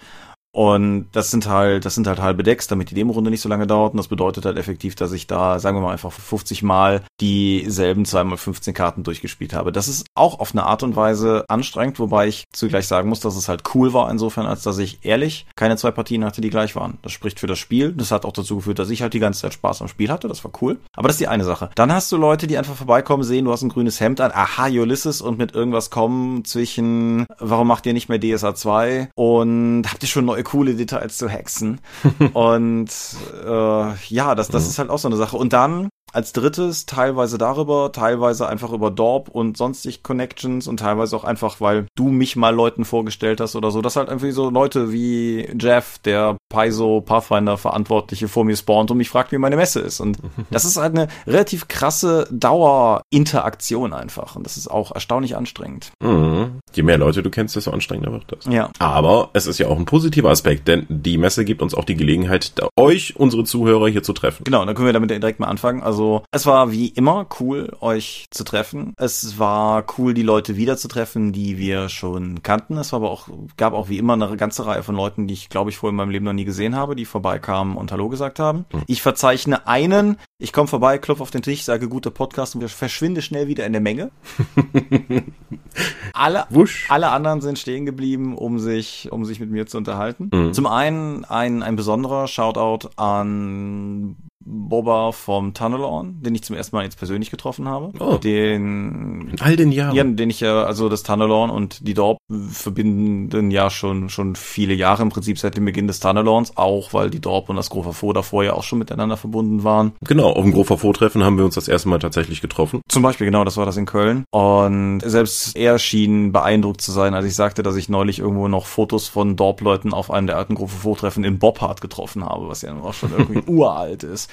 Und das sind halt, das sind halt halbe Decks, damit die Demo-Runde nicht so lange dauert. Und das bedeutet halt effektiv, dass ich da, sagen wir mal, einfach 50 Mal dieselben 2x15 Karten durchgespielt habe. Das ist auch auf eine Art und Weise anstrengend, wobei ich zugleich sagen muss, dass es halt cool war insofern, als dass ich ehrlich keine zwei Partien hatte, die gleich waren. Das spricht für das Spiel. Das hat auch dazu geführt, dass ich halt die ganze Zeit Spaß am Spiel hatte. Das war cool. Aber das ist die eine Sache. Dann hast du Leute, die einfach vorbeikommen, sehen, du hast ein grünes Hemd an, aha, Ulysses und mit irgendwas kommen zwischen, warum macht ihr nicht mehr DSA 2 und habt ihr schon neue coole Details zu Hexen? und äh, ja, das, das ist halt auch so eine Sache. Und dann als drittes teilweise darüber, teilweise einfach über Dorp und sonstig Connections und teilweise auch einfach, weil du mich mal Leuten vorgestellt hast oder so, dass halt irgendwie so Leute wie Jeff, der Paizo Pathfinder Verantwortliche vor mir spawnt und mich fragt, wie meine Messe ist. Und das ist halt eine relativ krasse Dauerinteraktion einfach. Und das ist auch erstaunlich anstrengend. Mhm. Je mehr Leute du kennst, desto anstrengender wird das. Ja. Aber es ist ja auch ein positiver Aspekt, denn die Messe gibt uns auch die Gelegenheit, euch, unsere Zuhörer, hier zu treffen. Genau, dann können wir damit direkt mal anfangen. Also es war wie immer cool, euch zu treffen. Es war cool, die Leute wiederzutreffen, die wir schon kannten. Es war aber auch, gab auch wie immer eine ganze Reihe von Leuten, die ich, glaube ich, vorher in meinem Leben noch nie gesehen habe, die vorbeikamen und Hallo gesagt haben. Mhm. Ich verzeichne einen, ich komme vorbei, klopfe auf den Tisch, sage guter Podcast und verschwinde schnell wieder in der Menge. alle, Wusch. alle anderen sind stehen geblieben, um sich, um sich mit mir zu unterhalten. Mhm. Zum einen ein, ein besonderer Shoutout an Boba vom Tunnelon, den ich zum ersten Mal jetzt persönlich getroffen habe. Oh. Den, In all den Jahren. ja, den ich ja, also das Tunnelon und die Dorp verbinden ja schon, schon viele Jahre im Prinzip seit dem Beginn des Tunnelons, auch weil die Dorp und das Grofer davor ja auch schon miteinander verbunden waren. Genau, auf dem Grofer Vortreffen haben wir uns das erste Mal tatsächlich getroffen. Zum Beispiel, genau, das war das in Köln. Und selbst er schien beeindruckt zu sein, als ich sagte, dass ich neulich irgendwo noch Fotos von Dorp-Leuten auf einem der alten Gruppe Vortreffen in Bobhardt getroffen habe, was ja auch schon irgendwie uralt ist.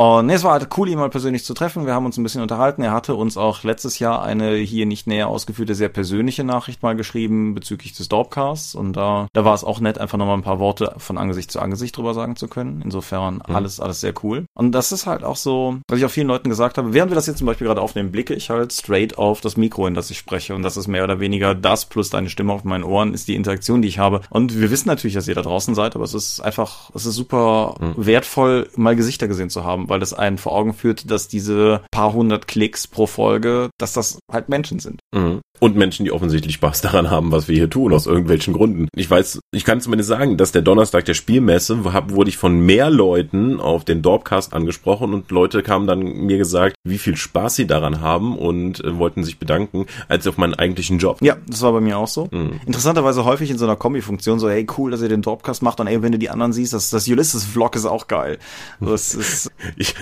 Und es war halt cool, ihn mal persönlich zu treffen. Wir haben uns ein bisschen unterhalten. Er hatte uns auch letztes Jahr eine hier nicht näher ausgeführte, sehr persönliche Nachricht mal geschrieben bezüglich des Dorpcasts. Und da, da war es auch nett, einfach nochmal ein paar Worte von Angesicht zu Angesicht drüber sagen zu können. Insofern alles, alles sehr cool. Und das ist halt auch so, was ich auch vielen Leuten gesagt habe. Während wir das jetzt zum Beispiel gerade aufnehmen, blicke ich halt straight auf das Mikro, in das ich spreche. Und das ist mehr oder weniger das plus deine Stimme auf meinen Ohren ist die Interaktion, die ich habe. Und wir wissen natürlich, dass ihr da draußen seid, aber es ist einfach, es ist super wertvoll, mal Gesichter gesehen zu haben, weil das einen vor Augen führt, dass diese paar hundert Klicks pro Folge, dass das halt Menschen sind. Mhm. Und Menschen, die offensichtlich Spaß daran haben, was wir hier tun, aus irgendwelchen Gründen. Ich weiß, ich kann zumindest sagen, dass der Donnerstag der Spielmesse hab, wurde ich von mehr Leuten auf den Dorpcast angesprochen und Leute kamen dann mir gesagt, wie viel Spaß sie daran haben und äh, wollten sich bedanken, als auf meinen eigentlichen Job. Ja, das war bei mir auch so. Mhm. Interessanterweise häufig in so einer Kombi-Funktion, so, hey, cool, dass ihr den Dropcast macht und ey, wenn du die anderen siehst, das, das Ulysses-Vlog ist auch geil. Das ist, Ich,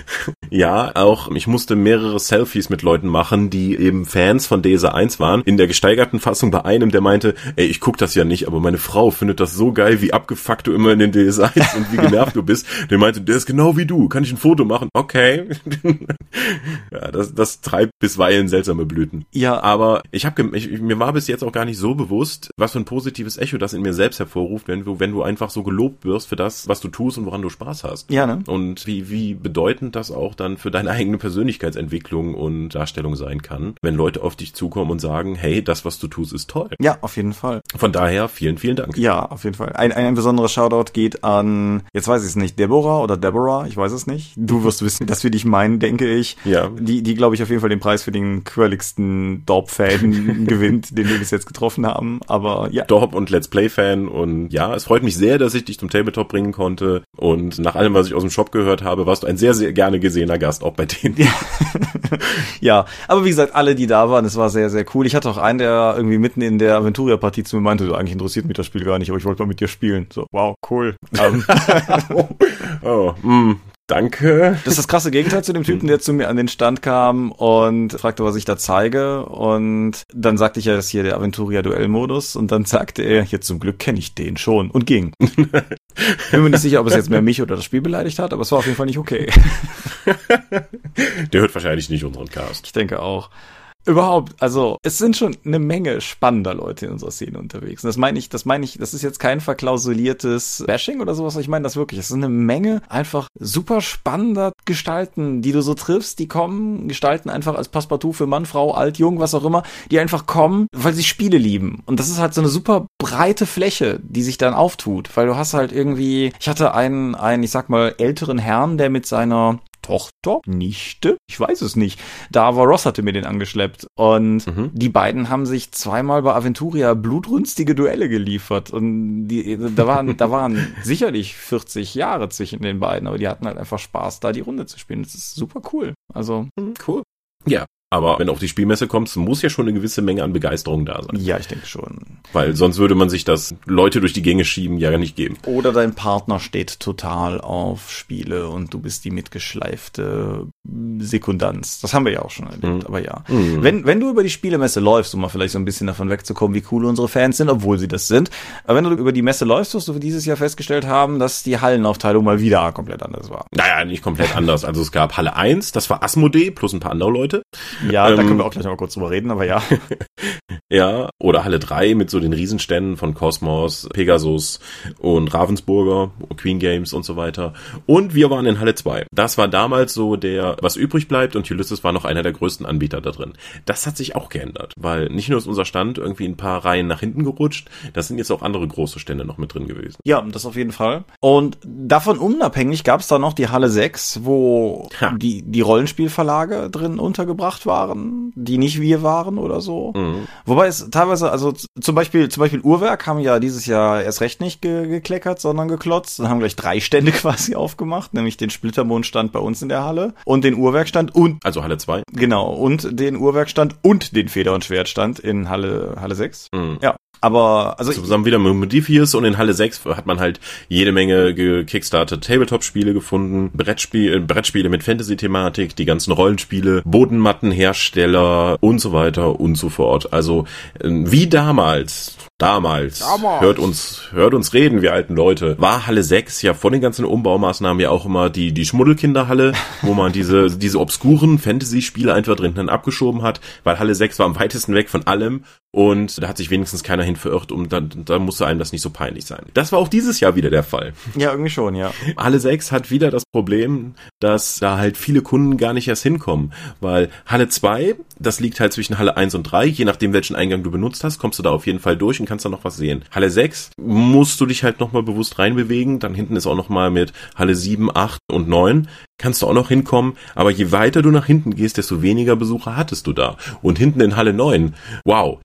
ja, auch ich musste mehrere Selfies mit Leuten machen, die eben Fans von DSA 1 waren. In der gesteigerten Fassung bei einem, der meinte, ey, ich guck das ja nicht, aber meine Frau findet das so geil, wie abgefuckt du immer in den DSA 1 und wie genervt du bist. Der meinte, der ist genau wie du, kann ich ein Foto machen? Okay. ja, das, das treibt bisweilen seltsame Blüten. ja, Aber ich habe mir war bis jetzt auch gar nicht so bewusst, was für ein positives Echo das in mir selbst hervorruft, wenn du wenn du einfach so gelobt wirst für das, was du tust und woran du Spaß hast. ja, ne? Und wie, wie bedeutend das auch dann für deine eigene Persönlichkeitsentwicklung und Darstellung sein kann, wenn Leute auf dich zukommen und sagen, hey, das, was du tust, ist toll. Ja, auf jeden Fall. Von daher, vielen, vielen Dank. Ja, auf jeden Fall. Ein, ein, ein besonderer Shoutout geht an, jetzt weiß ich es nicht, Deborah oder Deborah, ich weiß es nicht. Du wirst wissen, dass wir dich meinen, denke ich. Ja. Die, die glaube ich, auf jeden Fall den Preis für den quirligsten Dorp-Fan gewinnt, den wir bis jetzt getroffen haben. Aber ja, Dorp und Let's Play-Fan und ja, es freut mich sehr, dass ich dich zum Tabletop bringen konnte und nach allem, was ich aus dem Shop gehört habe, warst du ein sehr, sehr gerne gesehener Gast, auch bei denen. ja, aber wie gesagt, alle, die da waren, es war sehr, sehr cool. Ich hatte auch einen, der irgendwie mitten in der Aventuria-Partie zu mir meinte, so, eigentlich interessiert mich das Spiel gar nicht, aber ich wollte mal mit dir spielen. So, wow, cool. Ähm, oh, mm, danke. Das ist das krasse Gegenteil zu dem Typen, der zu mir an den Stand kam und fragte, was ich da zeige. Und dann sagte ich ja, das ist hier der Aventuria-Duell-Modus. Und dann sagte er, jetzt zum Glück kenne ich den schon und ging. Bin mir nicht sicher, ob es jetzt mehr mich oder das Spiel beleidigt hat, aber es war auf jeden Fall nicht okay. Der hört wahrscheinlich nicht unseren Cast. Ich denke auch. Überhaupt, also es sind schon eine Menge spannender Leute in unserer Szene unterwegs. Und das meine ich, das meine ich, das ist jetzt kein verklausuliertes Bashing oder sowas. Ich meine das wirklich. Es sind eine Menge einfach super spannender Gestalten, die du so triffst, die kommen, Gestalten einfach als Passepartout für Mann, Frau, alt, jung, was auch immer, die einfach kommen, weil sie Spiele lieben. Und das ist halt so eine super breite Fläche, die sich dann auftut, weil du hast halt irgendwie, ich hatte einen, einen, ich sag mal, älteren Herrn, der mit seiner Tochter, Nichte, ich weiß es nicht. Da war Ross hatte mir den angeschleppt und Mhm. die beiden haben sich zweimal bei Aventuria blutrünstige Duelle geliefert und die, da waren, da waren sicherlich 40 Jahre zwischen den beiden, aber die hatten halt einfach Spaß, da die Runde zu spielen. Das ist super cool. Also Cool. Ja, Aber wenn du auf die Spielmesse kommst, muss ja schon eine gewisse Menge an Begeisterung da sein. Ja, ich denke schon. Weil sonst würde man sich das Leute durch die Gänge schieben ja nicht geben. Oder dein Partner steht total auf Spiele und du bist die mitgeschleifte Sekundanz. Das haben wir ja auch schon erlebt, mhm. aber ja. Mhm. Wenn, wenn du über die Spielemesse läufst, um mal vielleicht so ein bisschen davon wegzukommen, wie cool unsere Fans sind, obwohl sie das sind, aber wenn du über die Messe läufst, wirst du für dieses Jahr festgestellt haben, dass die Hallenaufteilung mal wieder komplett anders war. Naja, nicht komplett anders. Also es gab Halle 1, das war Asmodee plus ein paar andere Leute. Ja, ähm, da können wir auch gleich noch mal kurz drüber reden, aber ja. ja, oder Halle 3 mit so den Riesenständen von Cosmos, Pegasus und Ravensburger, Queen Games und so weiter. Und wir waren in Halle 2. Das war damals so der, was übrig bleibt und Ulysses war noch einer der größten Anbieter da drin. Das hat sich auch geändert, weil nicht nur ist unser Stand irgendwie ein paar Reihen nach hinten gerutscht, das sind jetzt auch andere große Stände noch mit drin gewesen. Ja, das auf jeden Fall. Und davon unabhängig gab es da noch die Halle 6, wo ha. die, die Rollenspielverlage drin untergebracht waren, die nicht wir waren oder so. Mhm. Wobei es teilweise, also zum Beispiel, zum Beispiel Uhrwerk haben ja dieses Jahr erst recht nicht ge gekleckert, sondern geklotzt und haben gleich drei Stände quasi aufgemacht, nämlich den Splittermondstand bei uns in der Halle und den Uhrwerkstand und also Halle 2. Genau, und den Uhrwerkstand und den Feder- und Schwertstand in Halle Halle 6. Mhm. Ja, aber also zusammen wieder mit Modifius und in Halle 6 hat man halt jede Menge gekickstartet Tabletop-Spiele gefunden, Brettspiel, äh, Brettspiele mit Fantasy-Thematik, die ganzen Rollenspiele, Bodenmattenhersteller und so weiter und so fort. Also äh, wie damals Damals, Damals, hört uns, hört uns reden, wir alten Leute, war Halle 6 ja vor den ganzen Umbaumaßnahmen ja auch immer die, die Schmuddelkinderhalle, wo man diese, diese obskuren Fantasy-Spiele einfach drinnen abgeschoben hat, weil Halle 6 war am weitesten weg von allem und da hat sich wenigstens keiner hin verirrt und da, da musste einem das nicht so peinlich sein. Das war auch dieses Jahr wieder der Fall. Ja, irgendwie schon, ja. Halle 6 hat wieder das Problem, dass da halt viele Kunden gar nicht erst hinkommen, weil Halle 2, das liegt halt zwischen Halle 1 und 3, je nachdem welchen Eingang du benutzt hast, kommst du da auf jeden Fall durch und kannst da noch was sehen. Halle 6 musst du dich halt nochmal bewusst reinbewegen, dann hinten ist auch nochmal mit Halle 7, 8 und 9 kannst du auch noch hinkommen, aber je weiter du nach hinten gehst, desto weniger Besucher hattest du da. Und hinten in Halle 9, wow,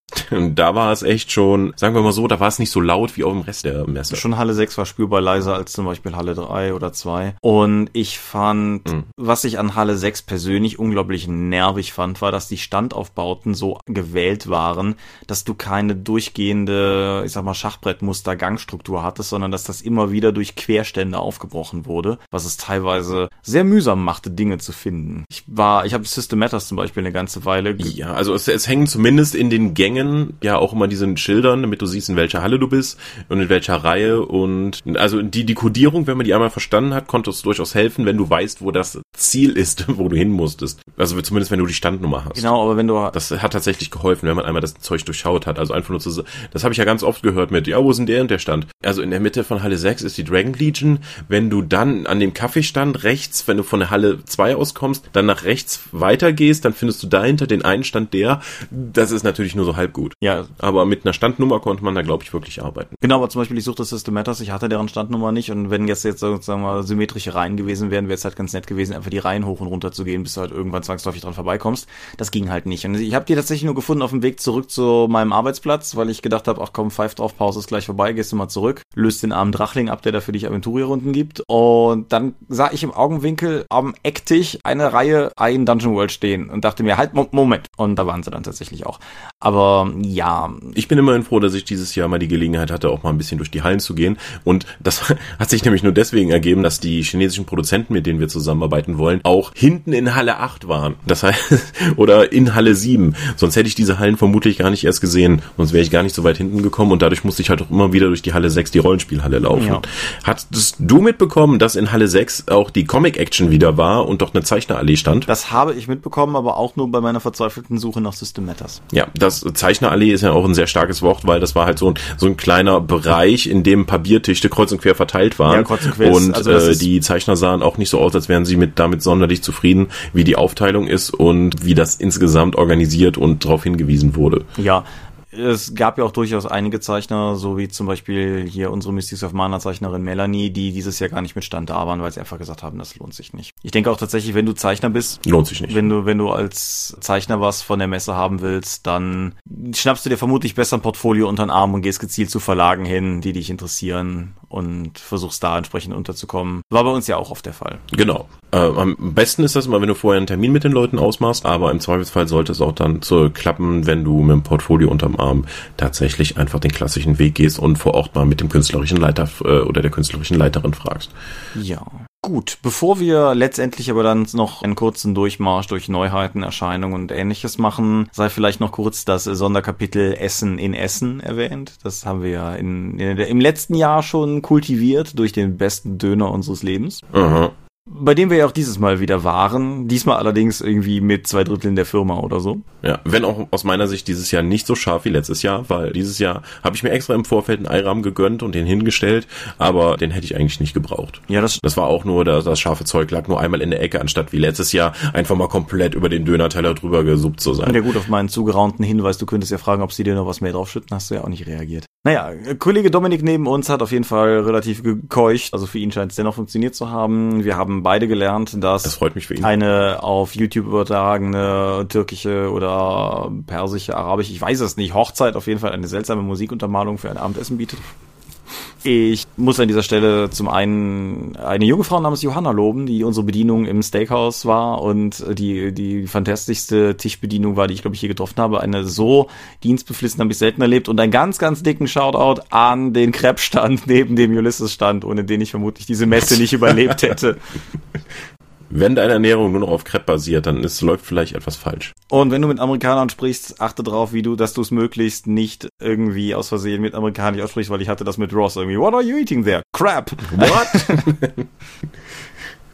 da war es echt schon, sagen wir mal so, da war es nicht so laut wie auf dem Rest der Messe. Schon Halle 6 war spürbar leiser als zum Beispiel Halle 3 oder 2. Und ich fand, mhm. was ich an Halle 6 persönlich unglaublich nervig fand, war, dass die Standaufbauten so gewählt waren, dass du keine durchgehende, ich sag mal, Schachbrettmuster Gangstruktur hattest, sondern dass das immer wieder durch Querstände aufgebrochen wurde, was es teilweise sehr sehr mühsam machte, Dinge zu finden. Ich war, ich habe System Matters zum Beispiel eine ganze Weile. Ja, also es, es hängen zumindest in den Gängen ja auch immer diese Schildern, damit du siehst, in welcher Halle du bist und in welcher Reihe und also die, die Codierung, wenn man die einmal verstanden hat, konnte es durchaus helfen, wenn du weißt, wo das Ziel ist, wo du hin musstest. Also zumindest, wenn du die Standnummer hast. Genau, aber wenn du... Das hat tatsächlich geholfen, wenn man einmal das Zeug durchschaut hat. Also einfach nur zu... Das habe ich ja ganz oft gehört mit, ja, wo denn der und der Stand? Also in der Mitte von Halle 6 ist die Dragon Legion. Wenn du dann an dem Kaffeestand rechts, wenn du von der Halle 2 auskommst, dann nach rechts weitergehst, dann findest du dahinter den einen Stand der. Das ist natürlich nur so halb gut. Ja. Aber mit einer Standnummer konnte man da, glaube ich, wirklich arbeiten. Genau, aber zum Beispiel, ich suchte System Matters, ich hatte deren Standnummer nicht und wenn jetzt jetzt sozusagen mal symmetrische Reihen gewesen wären, wäre es halt ganz nett gewesen, einfach die Reihen hoch und runter zu gehen, bis du halt irgendwann zwangsläufig dran vorbeikommst. Das ging halt nicht. Und ich habe die tatsächlich nur gefunden auf dem Weg zurück zu meinem Arbeitsplatz, weil ich gedacht habe, ach komm, pfeif drauf, Pause ist gleich vorbei, gehst du mal zurück, löst den armen Drachling ab, der da für dich Aventurierrunden gibt. Und dann sah ich im Augenwinkel am Ecktisch eine Reihe ein Dungeon World stehen und dachte mir, halt, Moment. Und da waren sie dann tatsächlich auch. Aber ja. Ich bin immerhin froh, dass ich dieses Jahr mal die Gelegenheit hatte, auch mal ein bisschen durch die Hallen zu gehen. Und das hat sich nämlich nur deswegen ergeben, dass die chinesischen Produzenten, mit denen wir zusammenarbeiten wollen, auch hinten in Halle 8 waren. Das heißt, oder in Halle 7. Sonst hätte ich diese Hallen vermutlich gar nicht erst gesehen. Sonst wäre ich gar nicht so weit hinten gekommen und dadurch musste ich halt auch immer wieder durch die Halle 6, die Rollenspielhalle laufen. Ja. Hattest du mitbekommen, dass in Halle 6 auch die Comic Action wieder war und doch eine Zeichnerallee stand? Das habe ich mitbekommen, aber auch nur bei meiner verzweifelten Suche nach System Matters. Ja, das Zeichnerallee ist ja auch ein sehr starkes Wort, weil das war halt so ein, so ein kleiner Bereich, in dem Papiertische kreuz und quer verteilt waren. Ja, kreuz und quer. Und also äh, die Zeichner sahen auch nicht so aus, als wären sie mit damit sonderlich zufrieden, wie die Aufteilung ist und wie das insgesamt organisiert und darauf hingewiesen wurde. Ja, es gab ja auch durchaus einige Zeichner, so wie zum Beispiel hier unsere Mystics of Mana Zeichnerin Melanie, die dieses Jahr gar nicht mit Stand da waren, weil sie einfach gesagt haben, das lohnt sich nicht. Ich denke auch tatsächlich, wenn du Zeichner bist, lohnt sich nicht. Wenn du, wenn du als Zeichner was von der Messe haben willst, dann schnappst du dir vermutlich besser ein Portfolio unter den Arm und gehst gezielt zu Verlagen hin, die dich interessieren und versuchst da entsprechend unterzukommen. War bei uns ja auch oft der Fall. Genau. Äh, am besten ist das immer, wenn du vorher einen Termin mit den Leuten ausmachst, aber im Zweifelsfall sollte es auch dann zu klappen, wenn du mit dem Portfolio unterm Arm tatsächlich einfach den klassischen Weg gehst und vor Ort mal mit dem künstlerischen Leiter äh, oder der künstlerischen Leiterin fragst. Ja. Gut, bevor wir letztendlich aber dann noch einen kurzen Durchmarsch durch Neuheiten, Erscheinungen und ähnliches machen, sei vielleicht noch kurz das Sonderkapitel Essen in Essen erwähnt. Das haben wir ja in, in, im letzten Jahr schon kultiviert durch den besten Döner unseres Lebens. Aha bei dem wir ja auch dieses Mal wieder waren. Diesmal allerdings irgendwie mit zwei Dritteln der Firma oder so. Ja, wenn auch aus meiner Sicht dieses Jahr nicht so scharf wie letztes Jahr, weil dieses Jahr habe ich mir extra im Vorfeld einen Eirahmen gegönnt und den hingestellt, aber den hätte ich eigentlich nicht gebraucht. Ja, das, das war auch nur, das, das scharfe Zeug lag nur einmal in der Ecke, anstatt wie letztes Jahr einfach mal komplett über den Dönerteller drüber gesuppt zu sein. Ja gut, auf meinen zugeraunten Hinweis, du könntest ja fragen, ob sie dir noch was mehr draufschütten, hast du ja auch nicht reagiert. Naja, Kollege Dominik neben uns hat auf jeden Fall relativ gekeucht, also für ihn scheint es dennoch funktioniert zu haben. Wir haben beide gelernt, dass das freut mich für ihn. eine auf YouTube übertragene türkische oder persische, arabische, ich weiß es nicht, Hochzeit auf jeden Fall eine seltsame Musikuntermalung für ein Abendessen bietet. Ich muss an dieser Stelle zum einen eine junge Frau namens Johanna loben, die unsere Bedienung im Steakhouse war und die die fantastischste Tischbedienung war, die ich glaube ich hier getroffen habe. Eine so dienstbeflissen habe ich selten erlebt und einen ganz ganz dicken Shoutout an den Crepe-Stand neben dem Ulysses-Stand, ohne den ich vermutlich diese Messe nicht überlebt hätte. wenn deine Ernährung nur noch auf Crepe basiert, dann ist, läuft vielleicht etwas falsch. Und wenn du mit Amerikanern sprichst, achte darauf, wie du, dass du es möglichst nicht irgendwie aus Versehen mit Amerikanisch aussprichst, weil ich hatte das mit Ross irgendwie. What are you eating there? Crap. What?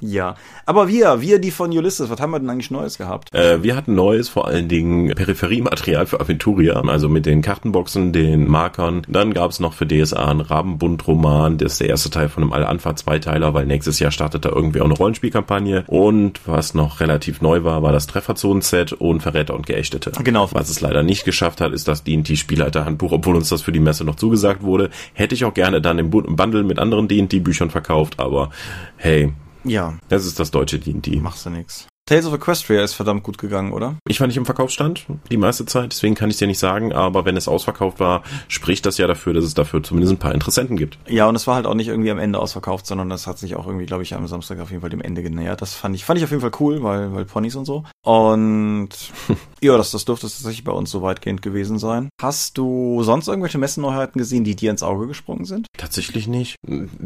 Ja, aber wir, wir die von Ulysses, was haben wir denn eigentlich Neues gehabt? Äh, wir hatten Neues, vor allen Dingen Peripheriematerial für Aventuria, also mit den Kartenboxen, den Markern. Dann gab es noch für DSA einen Rabenbund-Roman, das ist der erste Teil von einem Al-Anfa-Zweiteiler, weil nächstes Jahr startet da irgendwie auch eine Rollenspielkampagne. Und was noch relativ neu war, war das Trefferzonen-Set und Verräter und Geächtete. Genau. Was es leider nicht geschafft hat, ist das D&T-Spielleiterhandbuch, obwohl uns das für die Messe noch zugesagt wurde. Hätte ich auch gerne dann im Bundle mit anderen D&T-Büchern verkauft, aber hey, ja. Das ist das deutsche D&D. Machst du nix. Tales of Equestria ist verdammt gut gegangen, oder? Ich war nicht im Verkaufsstand die meiste Zeit, deswegen kann ich dir nicht sagen, aber wenn es ausverkauft war, spricht das ja dafür, dass es dafür zumindest ein paar Interessenten gibt. Ja, und es war halt auch nicht irgendwie am Ende ausverkauft, sondern das hat sich auch irgendwie, glaube ich, am Samstag auf jeden Fall dem Ende genähert. Das fand ich, fand ich auf jeden Fall cool, weil, weil Ponys und so. Und ja, das, das dürfte tatsächlich bei uns so weitgehend gewesen sein. Hast du sonst irgendwelche Messenneuheiten gesehen, die dir ins Auge gesprungen sind? Tatsächlich nicht.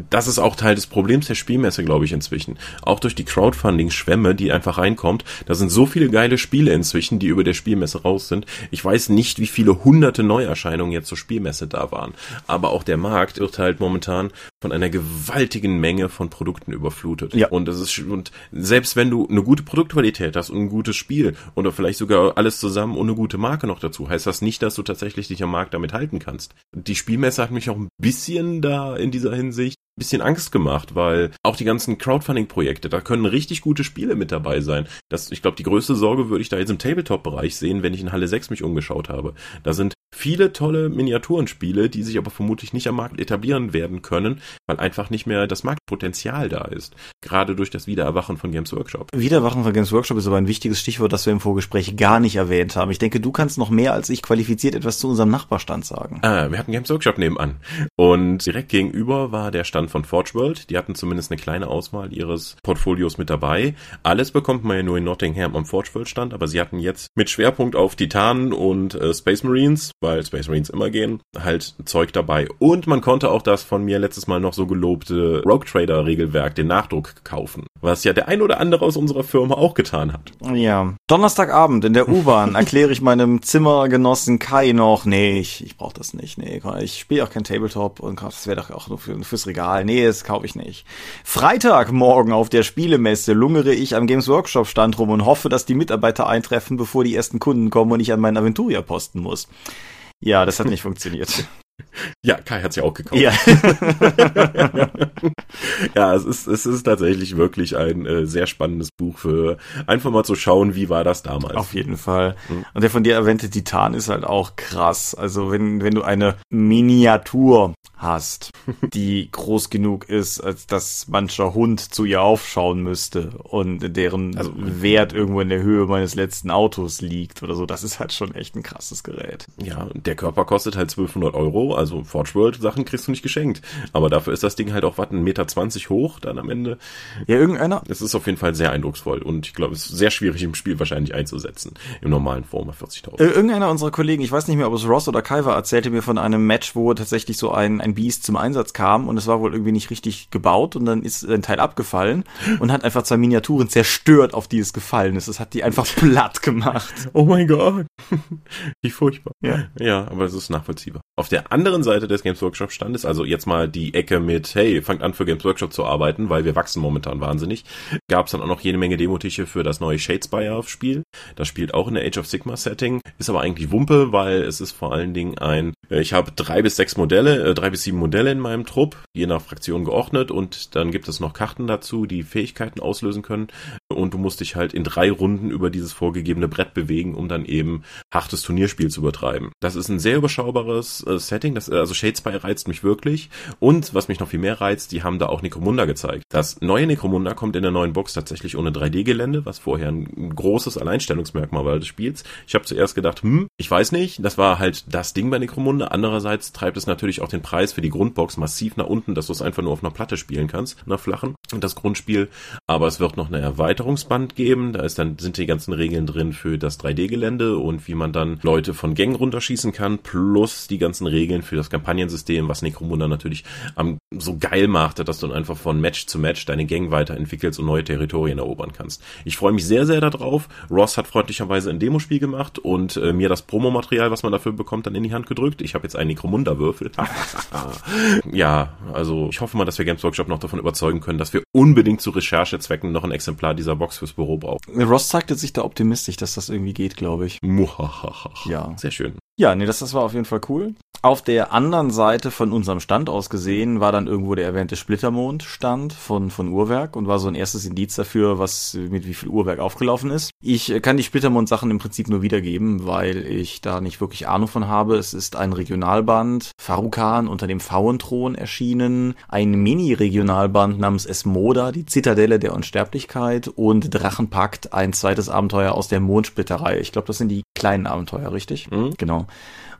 Das ist auch Teil des Problems der Spielmesse, glaube ich, inzwischen. Auch durch die Crowdfunding-Schwämme, die einfach rein reinkommt. Da sind so viele geile Spiele inzwischen, die über der Spielmesse raus sind. Ich weiß nicht, wie viele hunderte Neuerscheinungen jetzt zur Spielmesse da waren. Aber auch der Markt wird halt momentan von einer gewaltigen Menge von Produkten überflutet. Ja. Und es ist, und selbst wenn du eine gute Produktqualität hast und ein gutes Spiel oder vielleicht sogar alles zusammen und eine gute Marke noch dazu, heißt das nicht, dass du tatsächlich dich am Markt damit halten kannst. Die Spielmesse hat mich auch ein bisschen da in dieser Hinsicht bisschen Angst gemacht, weil auch die ganzen Crowdfunding-Projekte, da können richtig gute Spiele mit dabei sein. Das, ich glaube, die größte Sorge würde ich da jetzt im Tabletop-Bereich sehen, wenn ich in Halle 6 mich umgeschaut habe. Da sind viele tolle Miniaturenspiele, die sich aber vermutlich nicht am Markt etablieren werden können, weil einfach nicht mehr das Marktpotenzial da ist. Gerade durch das Wiedererwachen von Games Workshop. Wiedererwachen von Games Workshop ist aber ein wichtiges Stichwort, das wir im Vorgespräch gar nicht erwähnt haben. Ich denke, du kannst noch mehr als ich qualifiziert etwas zu unserem Nachbarstand sagen. Ah, wir hatten Games Workshop nebenan. Und direkt gegenüber war der Stand von Forge World. Die hatten zumindest eine kleine Auswahl ihres Portfolios mit dabei. Alles bekommt man ja nur in Nottingham am Forge World Stand, aber sie hatten jetzt mit Schwerpunkt auf Titanen und äh, Space Marines, weil Space Marines immer gehen, halt Zeug dabei. Und man konnte auch das von mir letztes Mal noch so gelobte Rogue Trader Regelwerk, den Nachdruck kaufen. Was ja der ein oder andere aus unserer Firma auch getan hat. Ja. Donnerstagabend in der U-Bahn erkläre ich meinem Zimmergenossen Kai noch, nee, ich, ich brauche das nicht. Nee, ich spiele auch kein Tabletop und das wäre doch auch nur für, fürs Regal. Nee, das kaufe ich nicht. Freitagmorgen auf der Spielemesse lungere ich am Games Workshop Stand rum und hoffe, dass die Mitarbeiter eintreffen, bevor die ersten Kunden kommen und ich an meinen Aventuria posten muss. Ja, das hat nicht funktioniert. Ja, Kai hat's ja auch gekauft. Ja, ja es, ist, es ist tatsächlich wirklich ein äh, sehr spannendes Buch für einfach mal zu schauen, wie war das damals. Auf jeden Fall. Mhm. Und der von dir erwähnte Titan ist halt auch krass. Also wenn, wenn du eine Miniatur hast, die groß genug ist, als dass mancher Hund zu ihr aufschauen müsste und deren also, Wert irgendwo in der Höhe meines letzten Autos liegt oder so, das ist halt schon echt ein krasses Gerät. Ja, der Körper kostet halt 1200 Euro Euro. Also Forge World Sachen kriegst du nicht geschenkt. Aber dafür ist das Ding halt auch, was, 1,20 Meter hoch dann am Ende. Ja, irgendeiner. Es ist auf jeden Fall sehr eindrucksvoll und ich glaube, es ist sehr schwierig im Spiel wahrscheinlich einzusetzen. Im normalen Form 40.000. Äh, irgendeiner unserer Kollegen, ich weiß nicht mehr, ob es Ross oder Kai war, erzählte mir von einem Match, wo tatsächlich so ein, ein Beast zum Einsatz kam und es war wohl irgendwie nicht richtig gebaut und dann ist ein Teil abgefallen und hat einfach zwei Miniaturen zerstört, auf die es gefallen ist. Es hat die einfach platt gemacht. Oh mein Gott. Wie furchtbar. Ja. Ja, aber es ist nachvollziehbar. Auf der anderen Seite des Games Workshop Standes, also jetzt mal die Ecke mit, hey, fangt an für Games Workshop zu arbeiten, weil wir wachsen momentan wahnsinnig, gab es dann auch noch jede Menge Demotische für das neue Shadespire Spiel. Das spielt auch in der Age of Sigma Setting, ist aber eigentlich Wumpe, weil es ist vor allen Dingen ein, äh, ich habe drei bis sechs Modelle, äh, drei bis sieben Modelle in meinem Trupp, je nach Fraktion geordnet und dann gibt es noch Karten dazu, die Fähigkeiten auslösen können und du musst dich halt in drei Runden über dieses vorgegebene Brett bewegen, um dann eben hartes Turnierspiel zu übertreiben. Das ist ein sehr überschaubares äh, Setting, das, also Shadespire reizt mich wirklich und was mich noch viel mehr reizt, die haben da auch Necromunda gezeigt. Das neue Necromunda kommt in der neuen Box tatsächlich ohne 3D-Gelände, was vorher ein großes Alleinstellungsmerkmal war des Spiels. Ich habe zuerst gedacht, hm, ich weiß nicht, das war halt das Ding bei Necromunda. Andererseits treibt es natürlich auch den Preis für die Grundbox massiv nach unten, dass du es einfach nur auf einer Platte spielen kannst, einer flachen, das Grundspiel. Aber es wird noch eine Erweiterungsband geben, da ist dann, sind die ganzen Regeln drin für das 3D-Gelände und wie man dann Leute von Gängen runterschießen kann, plus die ganzen Regeln für das Kampagnensystem, was Necromunda natürlich am, so geil machte, dass du dann einfach von Match zu Match deine Gang weiterentwickelst und neue Territorien erobern kannst. Ich freue mich sehr, sehr darauf. Ross hat freundlicherweise ein Demospiel gemacht und äh, mir das Promomaterial, was man dafür bekommt, dann in die Hand gedrückt. Ich habe jetzt einen Necromunda-Würfel. ja, also ich hoffe mal, dass wir Games Workshop noch davon überzeugen können, dass wir unbedingt zu Recherchezwecken noch ein Exemplar dieser Box fürs Büro brauchen. Ross zeigte sich da optimistisch, dass das irgendwie geht, glaube ich. Ja. Sehr schön. Ja, nee, das, das war auf jeden Fall cool. Auf der anderen Seite von unserem Stand aus gesehen war dann irgendwo der erwähnte Splittermond-Stand von, von Uhrwerk und war so ein erstes Indiz dafür, was mit wie viel Uhrwerk aufgelaufen ist. Ich kann die Splittermond-Sachen im Prinzip nur wiedergeben, weil ich da nicht wirklich Ahnung von habe. Es ist ein Regionalband, Farukan unter dem Pfauenthron erschienen, ein Mini-Regionalband namens Esmoda, die Zitadelle der Unsterblichkeit und Drachenpakt, ein zweites Abenteuer aus der Mondsplitterei. Ich glaube, das sind die kleinen Abenteuer, richtig? Mhm. Genau.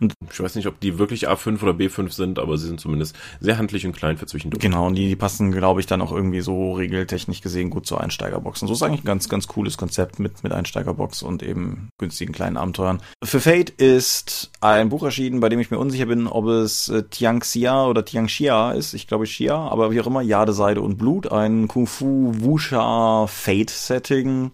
Und ich weiß nicht, ob die wirklich A5 oder B5 sind, aber sie sind zumindest sehr handlich und klein für zwischendurch. Genau, und die, die passen, glaube ich, dann auch irgendwie so regeltechnisch gesehen gut zur Einsteigerbox. Und so ist eigentlich ein ganz, ganz cooles Konzept mit, mit Einsteigerbox und eben günstigen kleinen Abenteuern. Für Fate ist ein Buch erschienen, bei dem ich mir unsicher bin, ob es äh, Tiangxia oder Tiangxia ist. Ich glaube Xia, aber wie auch immer, Jade, Seide und Blut. Ein Kung-Fu Wuxia Fate Setting.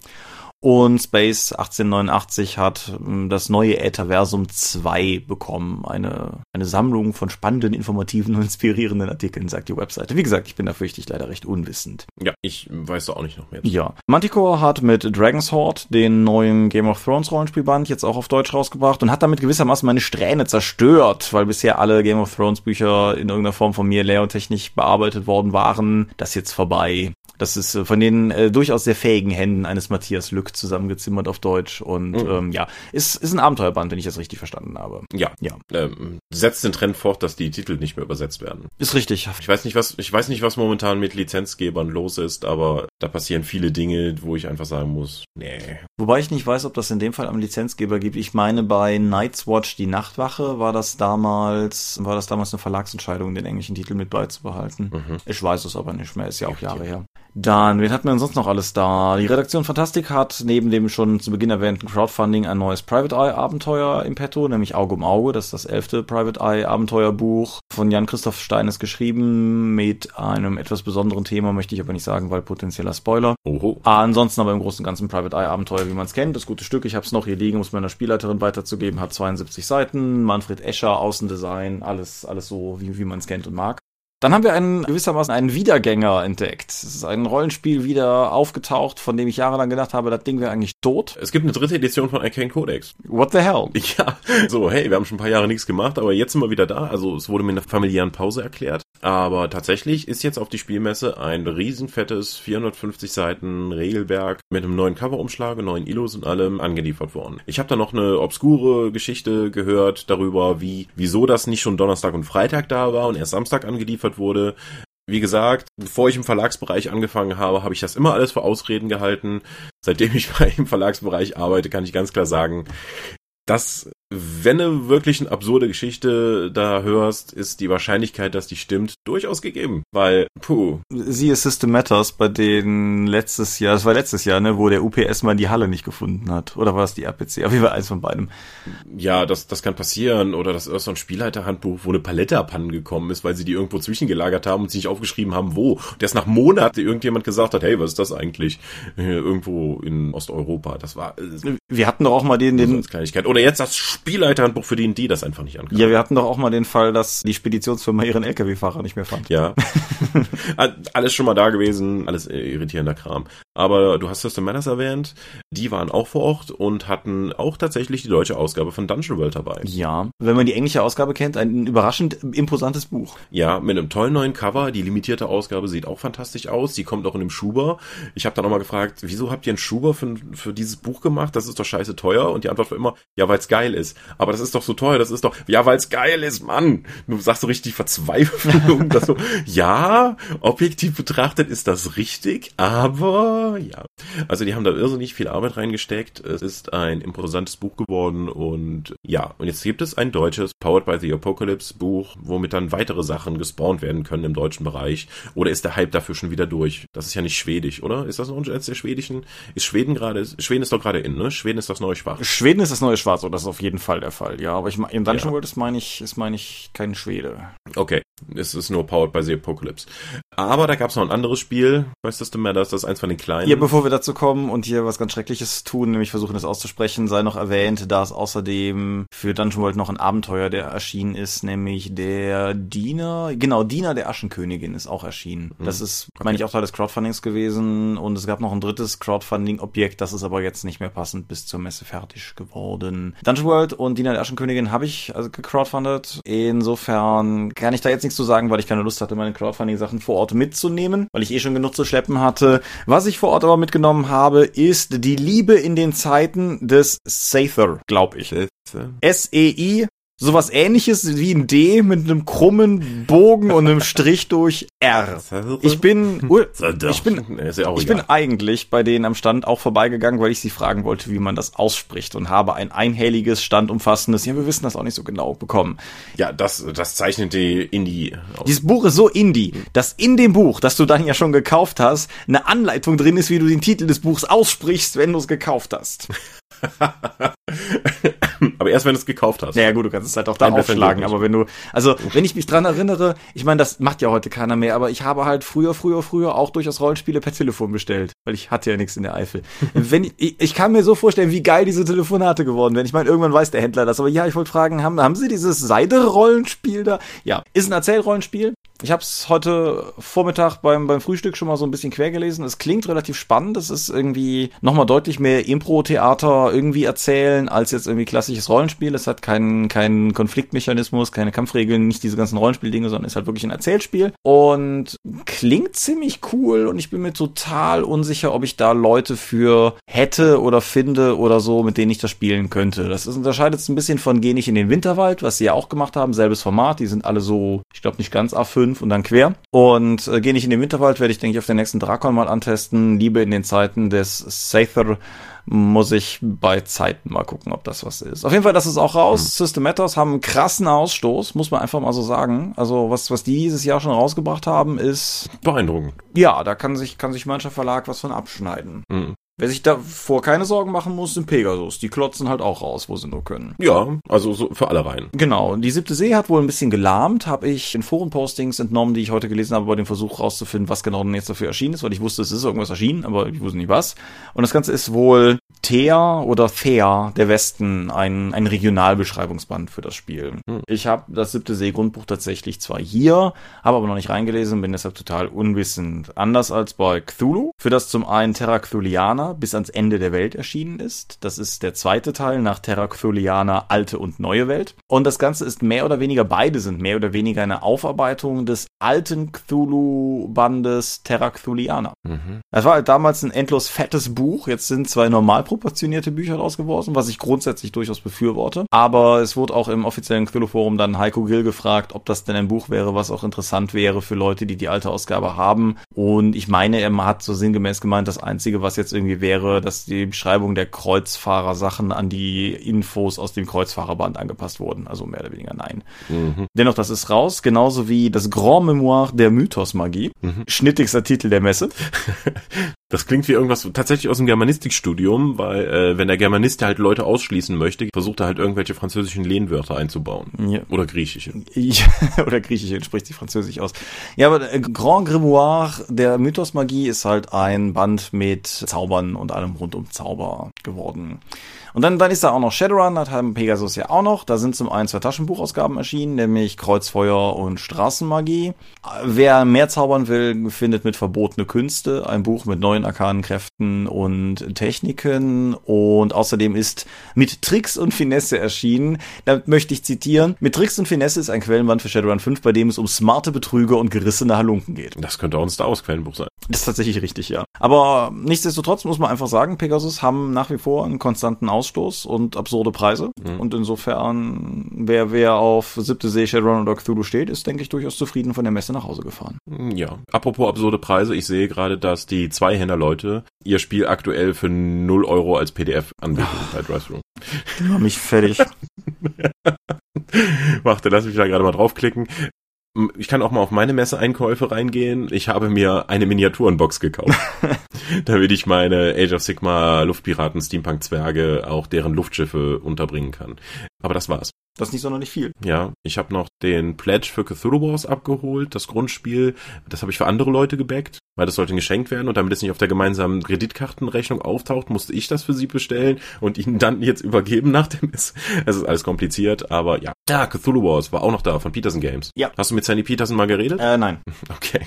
Und Space 1889 hat ähm, das neue Ätherversum 2 bekommen. Eine, eine Sammlung von spannenden, informativen und inspirierenden Artikeln, sagt die Webseite. Wie gesagt, ich bin da fürchte ich leider recht unwissend. Ja, ich weiß da auch nicht noch mehr. Ja. Manticore hat mit Dragon's Horde den neuen Game of Thrones Rollenspielband jetzt auch auf Deutsch rausgebracht und hat damit gewissermaßen meine Strähne zerstört, weil bisher alle Game of Thrones Bücher in irgendeiner Form von mir layouttechnisch bearbeitet worden waren. Das ist jetzt vorbei. Das ist äh, von den äh, durchaus sehr fähigen Händen eines Matthias Lück zusammengezimmert auf Deutsch. Und mhm. ähm, ja, ist, ist ein Abenteuerband, wenn ich das richtig verstanden habe. Ja. ja. Ähm, setzt den Trend fort, dass die Titel nicht mehr übersetzt werden. Ist richtig. Ich weiß nicht, was, ich weiß nicht, was momentan mit Lizenzgebern los ist, aber da passieren viele Dinge, wo ich einfach sagen muss, nee. Wobei ich nicht weiß, ob das in dem Fall am Lizenzgeber gibt. Ich meine, bei Night's Watch, die Nachtwache, war das damals, war das damals eine Verlagsentscheidung, den englischen Titel mit beizubehalten. Mhm. Ich weiß es aber nicht mehr, ist ja auch Jahre her. Dann, wen hatten wir denn sonst noch alles da? Die Redaktion Fantastik hat neben dem schon zu Beginn erwähnten Crowdfunding ein neues Private Eye Abenteuer im Petto, nämlich Auge um Auge. Das ist das elfte Private Eye Abenteuerbuch von Jan-Christoph Steines geschrieben mit einem etwas besonderen Thema, möchte ich aber nicht sagen, weil potenzieller Spoiler. Oho. Ansonsten aber im Großen und Ganzen Private Eye Abenteuer, wie man es kennt. Das gute Stück, ich habe es noch hier liegen, muss meiner Spielleiterin weiterzugeben, hat 72 Seiten. Manfred Escher, Außendesign, alles, alles so, wie, wie man es kennt und mag. Dann haben wir einen gewissermaßen einen Wiedergänger entdeckt. Es ist ein Rollenspiel wieder aufgetaucht, von dem ich jahrelang gedacht habe, das Ding wäre eigentlich tot. Es gibt eine dritte Edition von Arcane Codex. What the hell? Ja, so, hey, wir haben schon ein paar Jahre nichts gemacht, aber jetzt sind wir wieder da. Also es wurde mir in einer familiären Pause erklärt. Aber tatsächlich ist jetzt auf die Spielmesse ein riesenfettes 450 Seiten Regelwerk mit einem neuen Coverumschlag, neuen Ilos und allem angeliefert worden. Ich habe da noch eine obskure Geschichte gehört darüber, wie wieso das nicht schon Donnerstag und Freitag da war und erst Samstag angeliefert wurde. Wie gesagt, bevor ich im Verlagsbereich angefangen habe, habe ich das immer alles für Ausreden gehalten. Seitdem ich im Verlagsbereich arbeite, kann ich ganz klar sagen, das wenn du wirklich eine absurde Geschichte da hörst, ist die Wahrscheinlichkeit, dass die stimmt, durchaus gegeben. Weil, puh. Siehe System Matters, bei denen letztes Jahr, das war letztes Jahr, ne, wo der UPS mal die Halle nicht gefunden hat. Oder war es die RPC? Auf jeden Fall eins von beidem. Ja, das, das kann passieren. Oder das ist so ein Spielleiterhandbuch, wo eine Palette abhanden gekommen ist, weil sie die irgendwo zwischengelagert haben und sie nicht aufgeschrieben haben, wo. Und erst nach Monaten irgendjemand gesagt hat, hey, was ist das eigentlich? Irgendwo in Osteuropa. Das war. Äh, wir hatten doch auch mal den, den. Kleinigkeit. Oder jetzt das Spielleiterhandbuch für die, die das einfach nicht ankam. Ja, wir hatten doch auch mal den Fall, dass die Speditionsfirma ihren LKW-Fahrer nicht mehr fand. Ja. alles schon mal da gewesen, alles irritierender Kram. Aber du hast System Matters erwähnt, die waren auch vor Ort und hatten auch tatsächlich die deutsche Ausgabe von Dungeon World dabei. Ja, wenn man die englische Ausgabe kennt, ein überraschend imposantes Buch. Ja, mit einem tollen neuen Cover. Die limitierte Ausgabe sieht auch fantastisch aus. Die kommt auch in einem Schuber. Ich habe dann auch mal gefragt, wieso habt ihr einen Schuber für, für dieses Buch gemacht? Das ist doch scheiße teuer. Und die Antwort war immer, ja, weil es geil ist. Aber das ist doch so teuer. Das ist doch, ja, weil es geil ist, Mann. Du sagst so richtig Verzweiflung. dass so, ja, objektiv betrachtet ist das richtig, aber ja. Also die haben da irrsinnig viel Arbeit reingesteckt. Es ist ein imposantes Buch geworden und ja, und jetzt gibt es ein deutsches Powered by the Apocalypse Buch, womit dann weitere Sachen gespawnt werden können im deutschen Bereich. Oder ist der Hype dafür schon wieder durch? Das ist ja nicht schwedisch, oder? Ist das noch eins der schwedischen? Ist Schweden gerade, Schweden ist doch gerade in, ne? Schweden ist das neue Schwarz. Schweden ist das neue Schwarz, oder das ist auf jeden Fall der Fall, ja. Aber ich in Dungeon ja. World ist meine ich, ist meine ich kein Schwede. Okay. Es ist nur Powered by the Apocalypse. Aber da gab es noch ein anderes Spiel bei System Matters, das ist eins von den kleinen. Ja, bevor wir dazu kommen und hier was ganz Schreckliches tun, nämlich versuchen das auszusprechen, sei noch erwähnt, dass außerdem für Dungeon World noch ein Abenteuer, der erschienen ist, nämlich der Diener, genau, Diener der Aschenkönigin ist auch erschienen. Mhm. Das ist, okay. meine ich, auch Teil des Crowdfundings gewesen und es gab noch ein drittes Crowdfunding-Objekt, das ist aber jetzt nicht mehr passend bis zur Messe fertig geworden. Dungeon World und Diener der Aschenkönigin habe ich also gecrowdfundet. Insofern kann ich da jetzt nichts zu sagen, weil ich keine Lust hatte, meine Crowdfunding-Sachen vor Ort mitzunehmen, weil ich eh schon genug zu schleppen hatte. Was ich vor Ort aber mitgenommen habe, ist die Liebe in den Zeiten des Sather, glaube ich. S-E-I sowas ähnliches wie ein D mit einem krummen Bogen und einem Strich durch R. Ich bin, ich bin, ich bin eigentlich bei denen am Stand auch vorbeigegangen, weil ich sie fragen wollte, wie man das ausspricht und habe ein einhelliges, standumfassendes, ja, wir wissen das auch nicht so genau, bekommen. Ja, das, das zeichnet die Indie aus. Dieses Buch ist so Indie, dass in dem Buch, das du dann ja schon gekauft hast, eine Anleitung drin ist, wie du den Titel des Buchs aussprichst, wenn du es gekauft hast. aber erst wenn du es gekauft hast. Ja, gut, du kannst es halt auch da aufschlagen, aber wenn du, also wenn ich mich dran erinnere, ich meine, das macht ja heute keiner mehr, aber ich habe halt früher, früher, früher auch durchaus Rollenspiele per Telefon bestellt, weil ich hatte ja nichts in der Eifel. wenn ich, ich kann mir so vorstellen, wie geil diese Telefonate geworden wären. Ich meine, irgendwann weiß der Händler das, aber ja, ich wollte fragen, haben, haben Sie dieses Seide-Rollenspiel da? Ja, ist ein Erzählrollenspiel, ich habe es heute Vormittag beim, beim Frühstück schon mal so ein bisschen quer gelesen. Es klingt relativ spannend. Es ist irgendwie nochmal deutlich mehr Impro-Theater irgendwie erzählen als jetzt irgendwie klassisches Rollenspiel. Es hat keinen, keinen Konfliktmechanismus, keine Kampfregeln, nicht diese ganzen Rollenspieldinge, sondern ist halt wirklich ein Erzählspiel. Und klingt ziemlich cool und ich bin mir total unsicher, ob ich da Leute für hätte oder finde oder so, mit denen ich das spielen könnte. Das ist, unterscheidet sich ein bisschen von Geh nicht in den Winterwald, was sie ja auch gemacht haben. Selbes Format. Die sind alle so, ich glaube nicht ganz A5 fünf und dann quer. Und äh, gehe nicht in den Winterwald, werde ich, denke ich, auf den nächsten Drakon mal antesten. Liebe in den Zeiten des Sather muss ich bei Zeiten mal gucken, ob das was ist. Auf jeden Fall, das ist auch raus. Mhm. System Matters haben einen krassen Ausstoß, muss man einfach mal so sagen. Also, was, was die dieses Jahr schon rausgebracht haben, ist beeindruckend. Ja, da kann sich, kann sich mancher Verlag was von abschneiden. Mhm. Wer sich davor keine Sorgen machen muss, sind Pegasus. Die klotzen halt auch raus, wo sie nur können. Ja, also so für alle rein. Genau. Die siebte See hat wohl ein bisschen gelahmt, habe ich in Forenpostings entnommen, die ich heute gelesen habe, bei dem Versuch rauszufinden, was genau denn jetzt dafür erschienen ist, weil ich wusste, es ist irgendwas erschienen, aber ich wusste nicht was. Und das Ganze ist wohl Thea oder Thea der Westen, ein, ein Regionalbeschreibungsband für das Spiel. Hm. Ich habe das siebte See-Grundbuch tatsächlich zwar hier, habe aber noch nicht reingelesen, bin deshalb total unwissend. Anders als bei Cthulhu, für das zum einen Terra Bis ans Ende der Welt erschienen ist. Das ist der zweite Teil nach Terra Cthulhiana Alte und Neue Welt. Und das Ganze ist mehr oder weniger, beide sind mehr oder weniger eine Aufarbeitung des alten Cthulhu-Bandes Terra Cthuliana. Mhm. Das war halt damals ein endlos fettes Buch. Jetzt sind zwei normal proportionierte Bücher draus geworden, was ich grundsätzlich durchaus befürworte. Aber es wurde auch im offiziellen Cthulhu-Forum dann Heiko Gill gefragt, ob das denn ein Buch wäre, was auch interessant wäre für Leute, die die alte Ausgabe haben. Und ich meine, er hat so sinngemäß gemeint, das Einzige, was jetzt irgendwie wäre, dass die Beschreibung der Kreuzfahrer-Sachen an die Infos aus dem Kreuzfahrerband angepasst wurden. Also mehr oder weniger nein. Mhm. Dennoch, das ist raus, genauso wie das Grand Memoir der Mythosmagie. Mhm. Schnittigster Titel der Messe. Das klingt wie irgendwas tatsächlich aus dem Germanistikstudium, weil äh, wenn der Germanist halt Leute ausschließen möchte, versucht er halt irgendwelche französischen Lehnwörter einzubauen. Ja. Oder griechische. Ja, oder griechische, spricht sich französisch aus. Ja, aber äh, Grand Grimoire der Mythosmagie ist halt ein Band mit Zaubern und allem rund um Zauber geworden. Und dann, dann ist da auch noch Shadowrun, das haben Pegasus ja auch noch. Da sind zum einen zwei Taschenbuchausgaben erschienen, nämlich Kreuzfeuer und Straßenmagie. Wer mehr zaubern will, findet mit Verbotene Künste ein Buch mit neuen arkanen Kräften und Techniken. Und außerdem ist mit Tricks und Finesse erschienen. Da möchte ich zitieren. Mit Tricks und Finesse ist ein Quellenband für Shadowrun 5, bei dem es um smarte Betrüger und gerissene Halunken geht. Das könnte auch ein Star Wars Quellenbuch sein. Das ist tatsächlich richtig, ja. Aber nichtsdestotrotz muss man einfach sagen, Pegasus haben nach wie vor einen konstanten Ausstoß und absurde Preise. Mhm. Und insofern, wer, wer auf siebte See, Shadowrun oder Cthulhu steht, ist, denke ich, durchaus zufrieden von der Messe nach Hause gefahren. Ja. Apropos absurde Preise, ich sehe gerade, dass die Zweihänder-Leute ihr Spiel aktuell für 0 Euro als PDF anbieten oh. bei Drive-Thru. Machen mich fertig. Warte, lass mich da gerade mal draufklicken ich kann auch mal auf meine Messeeinkäufe reingehen. Ich habe mir eine Miniaturenbox gekauft, damit ich meine Age of Sigma Luftpiraten Steampunk Zwerge auch deren Luftschiffe unterbringen kann. Aber das war's. Das ist nicht sonderlich viel. Ja, ich habe noch den Pledge für Cthulhu Wars abgeholt, das Grundspiel. Das habe ich für andere Leute gebackt, weil das sollte geschenkt werden und damit es nicht auf der gemeinsamen Kreditkartenrechnung auftaucht, musste ich das für sie bestellen und ihnen dann jetzt übergeben nach dem Es ist alles kompliziert, aber ja. Ja, Cthulhu Wars war auch noch da von Peterson Games. Ja. Hast du mit Sandy Peterson mal geredet? Äh, nein. Okay.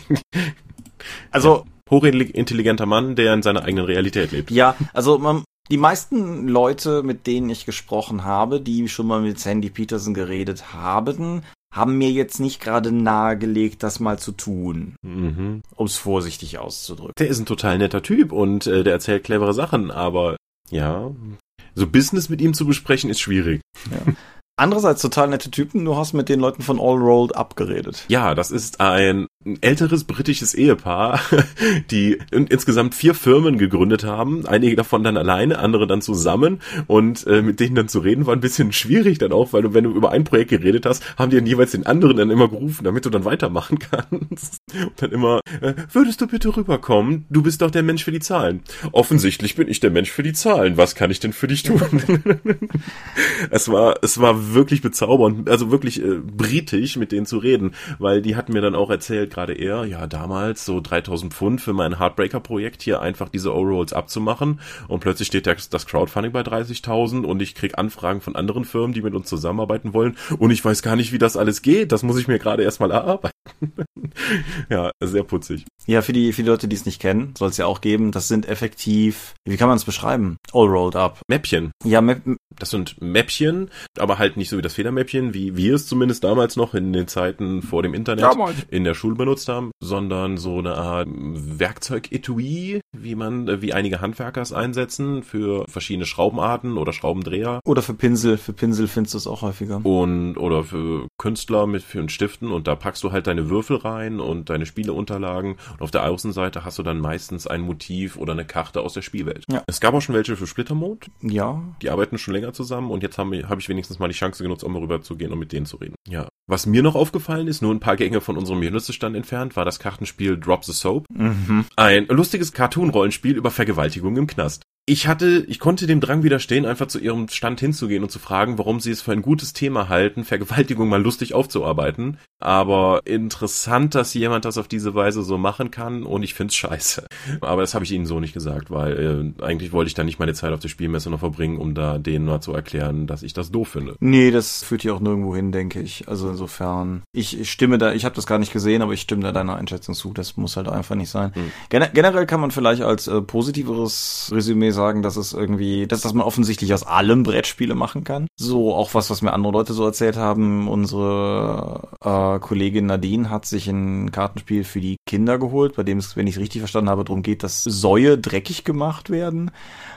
Also, ja hochintelligenter Mann, der in seiner eigenen Realität lebt. Ja, also man, die meisten Leute, mit denen ich gesprochen habe, die schon mal mit Sandy Peterson geredet haben, haben mir jetzt nicht gerade nahegelegt, das mal zu tun. Mhm. Um es vorsichtig auszudrücken. Der ist ein total netter Typ und äh, der erzählt clevere Sachen, aber ja, so Business mit ihm zu besprechen ist schwierig. Ja. Andererseits total nette Typen, du hast mit den Leuten von All Rolled Up geredet. Ja, das ist ein älteres britisches Ehepaar, die in, insgesamt vier Firmen gegründet haben, einige davon dann alleine, andere dann zusammen und äh, mit denen dann zu reden war ein bisschen schwierig dann auch, weil du, wenn du über ein Projekt geredet hast, haben die dann jeweils den anderen dann immer gerufen, damit du dann weitermachen kannst. Und dann immer, äh, würdest du bitte rüberkommen? Du bist doch der Mensch für die Zahlen. Offensichtlich bin ich der Mensch für die Zahlen. Was kann ich denn für dich tun? es war, es war wirklich bezaubernd, also wirklich äh, britisch mit denen zu reden, weil die hatten mir dann auch erzählt, gerade er, ja, damals so 3000 Pfund für mein Heartbreaker-Projekt hier einfach diese O-Rolls abzumachen und plötzlich steht das Crowdfunding bei 30.000 und ich krieg Anfragen von anderen Firmen, die mit uns zusammenarbeiten wollen und ich weiß gar nicht, wie das alles geht. Das muss ich mir gerade erstmal erarbeiten. ja, sehr putzig. Ja, für die, für die Leute, die es nicht kennen, soll es ja auch geben. Das sind effektiv, wie kann man es beschreiben? All rolled up. Mäppchen. Ja, Map das sind Mäppchen, aber halt nicht so wie das Federmäppchen, wie wir es zumindest damals noch in den Zeiten vor dem Internet damals. in der Schule benutzt haben, sondern so eine Art Werkzeug-Etui, wie man, wie einige Handwerker es einsetzen für verschiedene Schraubenarten oder Schraubendreher. Oder für Pinsel, für Pinsel findest du es auch häufiger. Und, oder für Künstler mit für Stiften und da packst du halt deine Würfel rein und deine Spieleunterlagen und auf der Außenseite hast du dann meistens ein Motiv oder eine Karte aus der Spielwelt. Ja. Es gab auch schon welche für Splittermode. Ja. Die arbeiten schon länger zusammen und jetzt habe hab ich wenigstens mal die Chance genutzt, um rüber zu gehen und mit denen zu reden. Ja. Was mir noch aufgefallen ist, nur ein paar Gänge von unserem Genüssestand entfernt, war das Kartenspiel Drop the Soap. Mhm. Ein lustiges Cartoon-Rollenspiel über Vergewaltigung im Knast ich hatte, ich konnte dem Drang widerstehen, einfach zu ihrem Stand hinzugehen und zu fragen, warum sie es für ein gutes Thema halten, Vergewaltigung mal lustig aufzuarbeiten. Aber interessant, dass jemand das auf diese Weise so machen kann und ich find's scheiße. Aber das habe ich ihnen so nicht gesagt, weil äh, eigentlich wollte ich da nicht meine Zeit auf der Spielmesse noch verbringen, um da denen mal zu erklären, dass ich das doof finde. Nee, das führt hier auch nirgendwo hin, denke ich. Also insofern, ich, ich stimme da, ich habe das gar nicht gesehen, aber ich stimme da deiner Einschätzung zu. Das muss halt einfach nicht sein. Hm. Gen generell kann man vielleicht als äh, positiveres Resümee sagen, sagen, dass es irgendwie, dass, dass man offensichtlich aus allem Brettspiele machen kann. So auch was, was mir andere Leute so erzählt haben. Unsere äh, Kollegin Nadine hat sich ein Kartenspiel für die Kinder geholt, bei dem es, wenn ich es richtig verstanden habe, darum geht, dass Säue dreckig gemacht werden.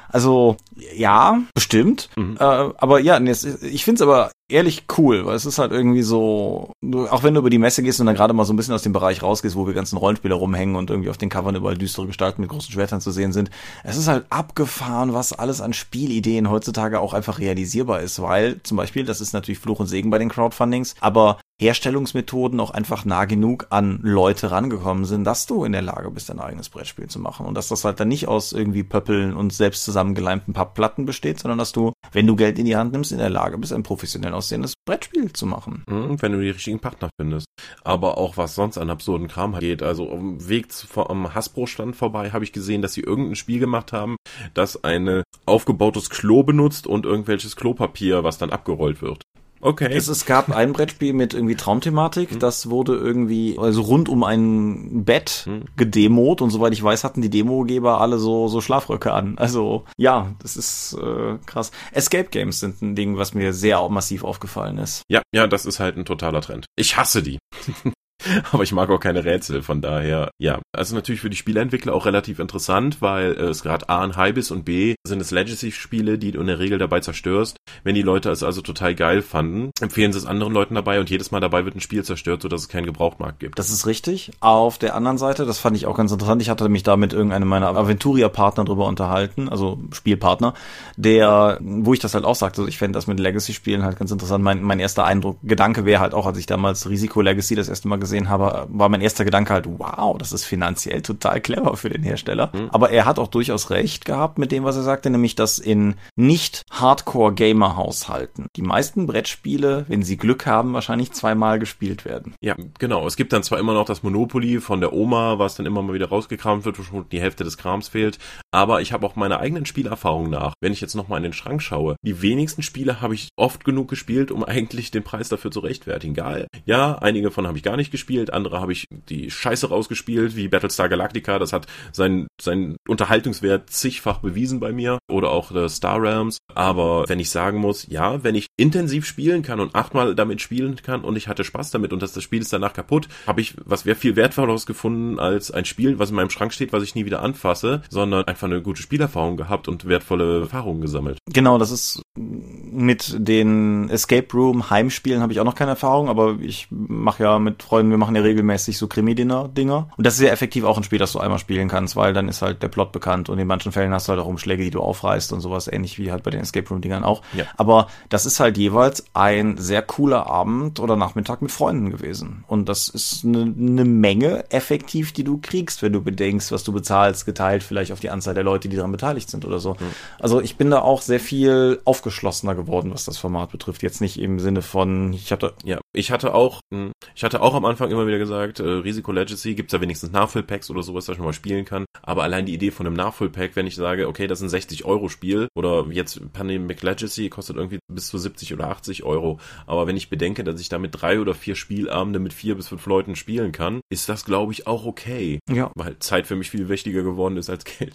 Also ja, bestimmt. Mhm. Äh, aber ja, ich finde es aber ehrlich cool, weil es ist halt irgendwie so, auch wenn du über die Messe gehst und dann gerade mal so ein bisschen aus dem Bereich rausgehst, wo wir ganzen Rollenspieler rumhängen und irgendwie auf den Covern überall düstere Gestalten mit großen Schwertern zu sehen sind, es ist halt abgefahren, was alles an Spielideen heutzutage auch einfach realisierbar ist, weil zum Beispiel, das ist natürlich Fluch und Segen bei den Crowdfundings, aber Herstellungsmethoden auch einfach nah genug an Leute rangekommen sind, dass du in der Lage bist, dein eigenes Brettspiel zu machen. Und dass das halt dann nicht aus irgendwie Pöppeln und selbst zusammengeleimten Pappplatten besteht, sondern dass du, wenn du Geld in die Hand nimmst, in der Lage bist, ein professionell aussehendes Brettspiel zu machen. Mhm, wenn du die richtigen Partner findest. Aber auch was sonst an absurden Kram geht. Also am Weg am Hasbro-Stand vorbei habe ich gesehen, dass sie irgendein Spiel gemacht haben, das ein aufgebautes Klo benutzt und irgendwelches Klopapier, was dann abgerollt wird. Okay. Es, es gab ein Brettspiel mit irgendwie Traumthematik, hm. das wurde irgendwie, also rund um ein Bett hm. gedemot und soweit ich weiß, hatten die Demogeber alle so, so Schlafröcke an. Also ja, das ist äh, krass. Escape Games sind ein Ding, was mir sehr massiv aufgefallen ist. Ja, ja, das ist halt ein totaler Trend. Ich hasse die. Aber ich mag auch keine Rätsel, von daher, ja. Also natürlich für die Spieleentwickler auch relativ interessant, weil äh, es gerade A ein High ist und B sind es Legacy-Spiele, die du in der Regel dabei zerstörst. Wenn die Leute es also total geil fanden, empfehlen sie es anderen Leuten dabei und jedes Mal dabei wird ein Spiel zerstört, sodass es keinen Gebrauchmarkt gibt. Das ist richtig. Auf der anderen Seite, das fand ich auch ganz interessant, ich hatte mich da mit irgendeinem meiner Aventuria-Partner drüber unterhalten, also Spielpartner, der, wo ich das halt auch sagte, ich fände das mit Legacy-Spielen halt ganz interessant. Mein, mein erster Eindruck, Gedanke wäre halt auch, als ich damals Risiko Legacy das erste Mal gesehen habe, war mein erster Gedanke halt, wow, das ist finanziell total clever für den Hersteller. Mhm. Aber er hat auch durchaus recht gehabt mit dem, was er sagte, nämlich, dass in nicht Hardcore-Gamer-Haushalten die meisten Brettspiele, wenn sie Glück haben, wahrscheinlich zweimal gespielt werden. Ja, genau. Es gibt dann zwar immer noch das Monopoly von der Oma, was dann immer mal wieder rausgekramt wird, wo schon die Hälfte des Krams fehlt. Aber ich habe auch meine eigenen Spielerfahrungen nach. Wenn ich jetzt nochmal in den Schrank schaue, die wenigsten Spiele habe ich oft genug gespielt, um eigentlich den Preis dafür zu rechtfertigen. Geil. Ja, einige von habe ich gar nicht gespielt, andere habe ich die Scheiße rausgespielt, wie Battlestar Galactica. Das hat seinen, seinen Unterhaltungswert zigfach bewiesen bei mir. Oder auch äh, Star Realms. Aber wenn ich sagen muss, ja, wenn ich intensiv spielen kann und achtmal damit spielen kann und ich hatte Spaß damit und das, das Spiel ist danach kaputt, habe ich was wäre viel wertvolleres gefunden als ein Spiel, was in meinem Schrank steht, was ich nie wieder anfasse, sondern einfach eine gute Spielerfahrung gehabt und wertvolle Erfahrungen gesammelt. Genau, das ist mit den Escape Room Heimspielen habe ich auch noch keine Erfahrung, aber ich mache ja mit Freunden, wir machen ja regelmäßig so Krimi-Dinner-Dinger. Und das ist ja effektiv auch ein Spiel, das du einmal spielen kannst, weil dann ist halt der Plot bekannt und in manchen Fällen hast du halt auch Umschläge, die du aufreißt und sowas, ähnlich wie halt bei den Escape Room-Dingern auch. Ja. Aber das ist halt jeweils ein sehr cooler Abend oder Nachmittag mit Freunden gewesen. Und das ist eine, eine Menge effektiv, die du kriegst, wenn du bedenkst, was du bezahlst, geteilt vielleicht auf die Anzahl der Leute, die daran beteiligt sind oder so. Mhm. Also ich bin da auch sehr viel aufgeschlossener geworden, was das Format betrifft. Jetzt nicht im Sinne von, ich hatte. Ja, ich hatte auch, hm, ich hatte auch am Anfang immer wieder gesagt, äh, Risiko Legacy gibt's da wenigstens Nachfüllpacks oder sowas, was ich mal spielen kann. Aber allein die Idee von einem Nachfüllpack, wenn ich sage, okay, das ist ein 60 Euro Spiel oder jetzt Pandemic Legacy kostet irgendwie bis zu 70 oder 80 Euro. Aber wenn ich bedenke, dass ich damit drei oder vier Spielabende mit vier bis fünf Leuten spielen kann, ist das, glaube ich, auch okay. Ja. Weil Zeit für mich viel wichtiger geworden ist als Geld.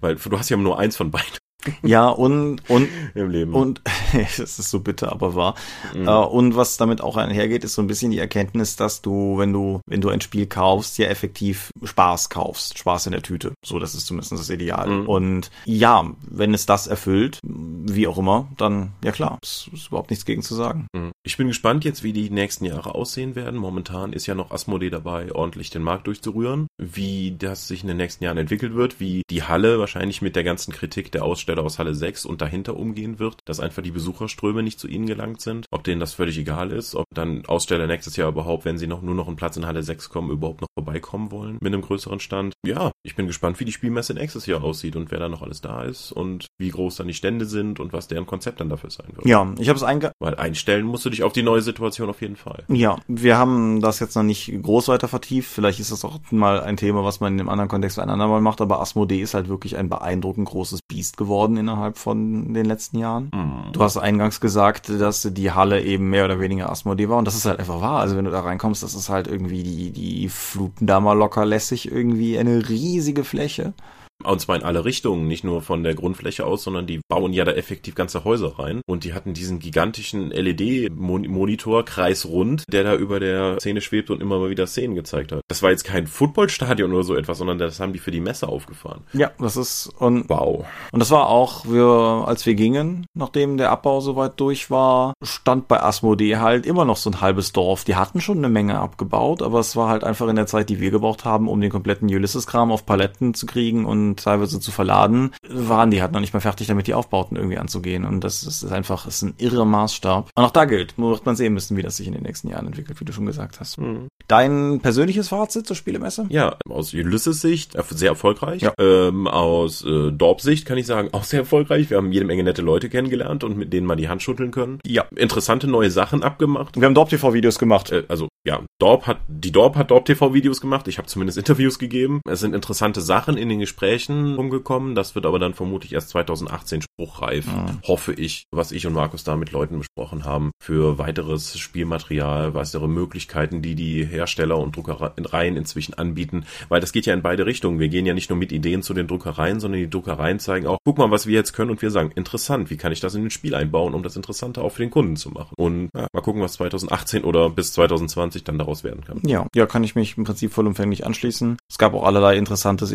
Weil du hast ja nur eins von beiden. Ja, und, und, im Leben. Und, es ist so bitter, aber wahr. Mhm. Uh, und was damit auch einhergeht, ist so ein bisschen die Erkenntnis, dass du, wenn du, wenn du ein Spiel kaufst, ja effektiv Spaß kaufst. Spaß in der Tüte. So, das ist zumindest das Ideal. Mhm. Und ja, wenn es das erfüllt, wie auch immer, dann, ja klar, ist, ist überhaupt nichts gegen zu sagen. Mhm. Ich bin gespannt jetzt, wie die nächsten Jahre aussehen werden. Momentan ist ja noch Asmodee dabei, ordentlich den Markt durchzurühren. Wie das sich in den nächsten Jahren entwickelt wird, wie die Halle wahrscheinlich mit der ganzen Kritik der Aussteller aus Halle 6 und dahinter umgehen wird, dass einfach die Besucherströme nicht zu ihnen gelangt sind, ob denen das völlig egal ist, ob dann Aussteller nächstes Jahr überhaupt, wenn sie noch nur noch einen Platz in Halle 6 kommen, überhaupt noch vorbeikommen wollen mit einem größeren Stand. Ja, ich bin gespannt, wie die Spielmesse nächstes Jahr aussieht und wer da noch alles da ist und wie groß dann die Stände sind und was deren Konzept dann dafür sein wird. Ja, ich habe es einge... Weil einstellen musst du dich auf die neue Situation auf jeden Fall. Ja, wir haben das jetzt noch nicht groß weiter vertieft. Vielleicht ist das auch mal ein Thema, was man in einem anderen Kontext ein andermal macht, aber Asmodee ist halt wirklich ein beeindruckend großes Biest geworden innerhalb von den letzten Jahren. Mhm. Du hast eingangs gesagt, dass die Halle eben mehr oder weniger Asmodee war und das ist halt einfach wahr. Also wenn du da reinkommst, das ist halt irgendwie die, die fluten da mal locker lässig irgendwie eine riesige Fläche. Und zwar in alle Richtungen, nicht nur von der Grundfläche aus, sondern die bauen ja da effektiv ganze Häuser rein. Und die hatten diesen gigantischen LED-Monitor kreisrund, der da über der Szene schwebt und immer mal wieder Szenen gezeigt hat. Das war jetzt kein Footballstadion oder so etwas, sondern das haben die für die Messe aufgefahren. Ja, das ist und wow. Und das war auch, wir, als wir gingen, nachdem der Abbau soweit durch war, stand bei Asmodee halt immer noch so ein halbes Dorf. Die hatten schon eine Menge abgebaut, aber es war halt einfach in der Zeit, die wir gebraucht haben, um den kompletten Ulysses-Kram auf Paletten zu kriegen und teilweise zu verladen, waren die halt noch nicht mal fertig damit, die Aufbauten irgendwie anzugehen. Und das ist einfach, ist ein irrer Maßstab. Und auch da gilt, wird man sehen müssen, wie das sich in den nächsten Jahren entwickelt, wie du schon gesagt hast. Mhm. Dein persönliches Fazit zur Spielemesse? Ja, aus Ulysses Sicht sehr erfolgreich. Ja. Ähm, aus äh, Dorp Sicht kann ich sagen, auch sehr erfolgreich. Wir haben jede Menge nette Leute kennengelernt und mit denen mal die Hand schütteln können. Ja, interessante neue Sachen abgemacht. Wir haben Dorp TV Videos gemacht. Äh, also ja, Dorp hat, die Dorp hat Dorp TV Videos gemacht. Ich habe zumindest Interviews gegeben. Es sind interessante Sachen in den Gesprächen rumgekommen. Das wird aber dann vermutlich erst 2018 spruchreif, mhm. hoffe ich, was ich und Markus da mit Leuten besprochen haben, für weiteres Spielmaterial, weitere Möglichkeiten, die die Hersteller und Druckereien inzwischen anbieten. Weil das geht ja in beide Richtungen. Wir gehen ja nicht nur mit Ideen zu den Druckereien, sondern die Druckereien zeigen auch, guck mal, was wir jetzt können und wir sagen, interessant, wie kann ich das in ein Spiel einbauen, um das interessanter auch für den Kunden zu machen. Und ja, mal gucken, was 2018 oder bis 2020 2020 dann daraus werden kann. Ja, ja, kann ich mich im Prinzip vollumfänglich anschließen. Es gab auch allerlei interessantes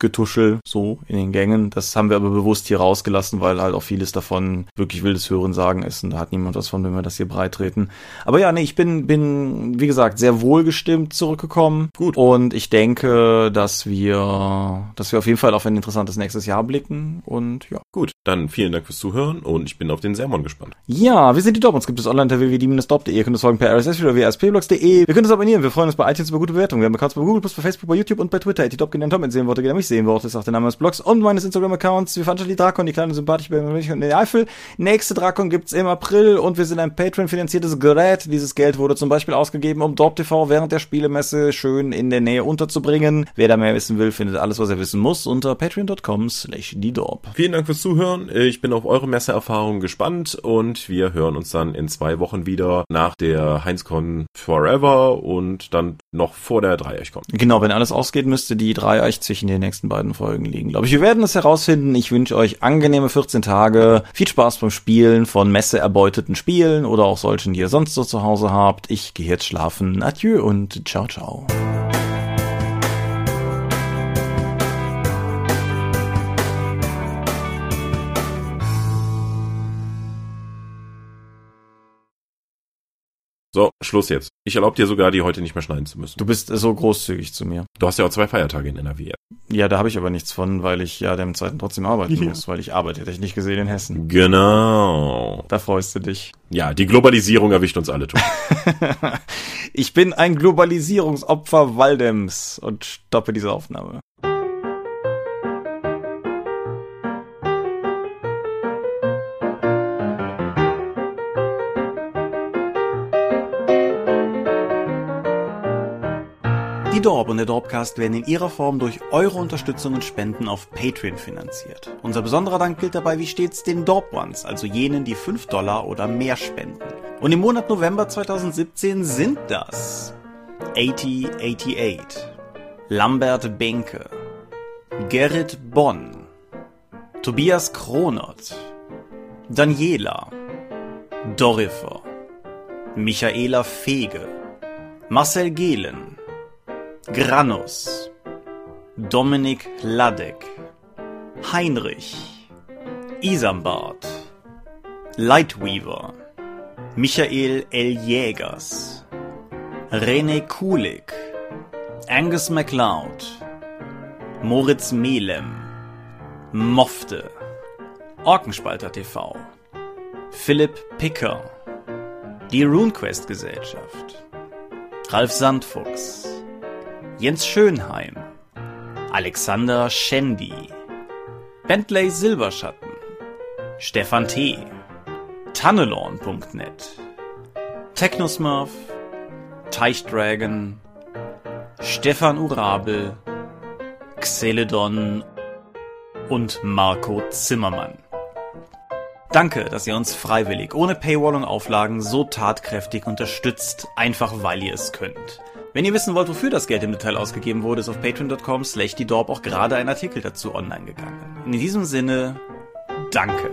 Industriegetuschel so in den Gängen. Das haben wir aber bewusst hier rausgelassen, weil halt auch vieles davon wirklich wildes Hören sagen ist und da hat niemand was von, wenn wir das hier breit treten. Aber ja, nee, ich bin, bin, wie gesagt, sehr wohlgestimmt zurückgekommen. Gut. Und ich denke, dass wir, dass wir auf jeden Fall auf ein interessantes nächstes Jahr blicken und ja. Gut, dann vielen Dank fürs Zuhören und ich bin auf den Sermon gespannt. Ja, wir sind die Dob. Uns gibt es online unter www.die-dob.de. Ihr könnt uns folgen per RSS oder WSP spblogs.de. Wir können uns abonnieren. Wir freuen uns bei iTunes über gute Bewertungen. Wir haben Accounts bei Google, bei Facebook, bei YouTube und bei Twitter. Die Top genannt Tom sehen Worte, gerne mich sehen Worte, ist auch der Name des Blogs und meines Instagram-Accounts. Wir veranstalten die Drakon, die kleine sympathische Bärmilch und den Eifel. Nächste Drakon gibt's im April und wir sind ein Patreon-finanziertes Gerät. Dieses Geld wurde zum Beispiel ausgegeben, um Dorp TV während der Spielemesse schön in der Nähe unterzubringen. Wer da mehr wissen will, findet alles, was er wissen muss, unter patreon.com slash die Dorp. Vielen Dank fürs Zuhören. Ich bin auf eure Messeerfahrungen gespannt und wir hören uns dann in zwei Wochen wieder nach der HeinzCon Forever und dann noch vor der Dreieich kommt. Genau, wenn alles ausgeht, müsste die Dreieich zwischen den nächsten beiden Folgen liegen. Glaube ich, wir werden es herausfinden. Ich wünsche euch angenehme 14 Tage, viel Spaß beim Spielen von Messe erbeuteten Spielen oder auch solchen, die ihr sonst so zu Hause habt. Ich gehe jetzt schlafen. Adieu und ciao, ciao. So, Schluss jetzt. Ich erlaube dir sogar, die heute nicht mehr schneiden zu müssen. Du bist so großzügig zu mir. Du hast ja auch zwei Feiertage in NRW. Ja, da habe ich aber nichts von, weil ich ja dem Zeiten trotzdem arbeiten ja. muss, weil ich arbeite, hätte ich nicht gesehen in Hessen. Genau. Da freust du dich. Ja, die Globalisierung erwischt uns alle. ich bin ein Globalisierungsopfer Waldems und stoppe diese Aufnahme. Die Dorp und der Dorpcast werden in ihrer Form durch eure Unterstützung und Spenden auf Patreon finanziert. Unser besonderer Dank gilt dabei wie stets den Dorp Ones, also jenen, die 5 Dollar oder mehr spenden. Und im Monat November 2017 sind das 8088, Lambert Benke, Gerrit Bonn, Tobias Kronert, Daniela, Dorifer, Michaela Fege, Marcel Gehlen, Granus, Dominik Ladek, Heinrich, Isambard, Lightweaver, Michael L. Jägers, René Kulik, Angus MacLeod, Moritz Melem, Mofte, Orkenspalter TV, Philipp Picker, die RuneQuest Gesellschaft, Ralf Sandfuchs, Jens Schönheim, Alexander Schendi, Bentley Silberschatten, Stefan T., Tannelorn.net, Technosmurf, Teichdragon, Stefan Urabel, Xeledon und Marco Zimmermann. Danke, dass ihr uns freiwillig, ohne Paywall und Auflagen so tatkräftig unterstützt, einfach weil ihr es könnt. Wenn ihr wissen wollt, wofür das Geld im Detail ausgegeben wurde, ist auf patreon.com slash die auch gerade ein Artikel dazu online gegangen. In diesem Sinne, danke.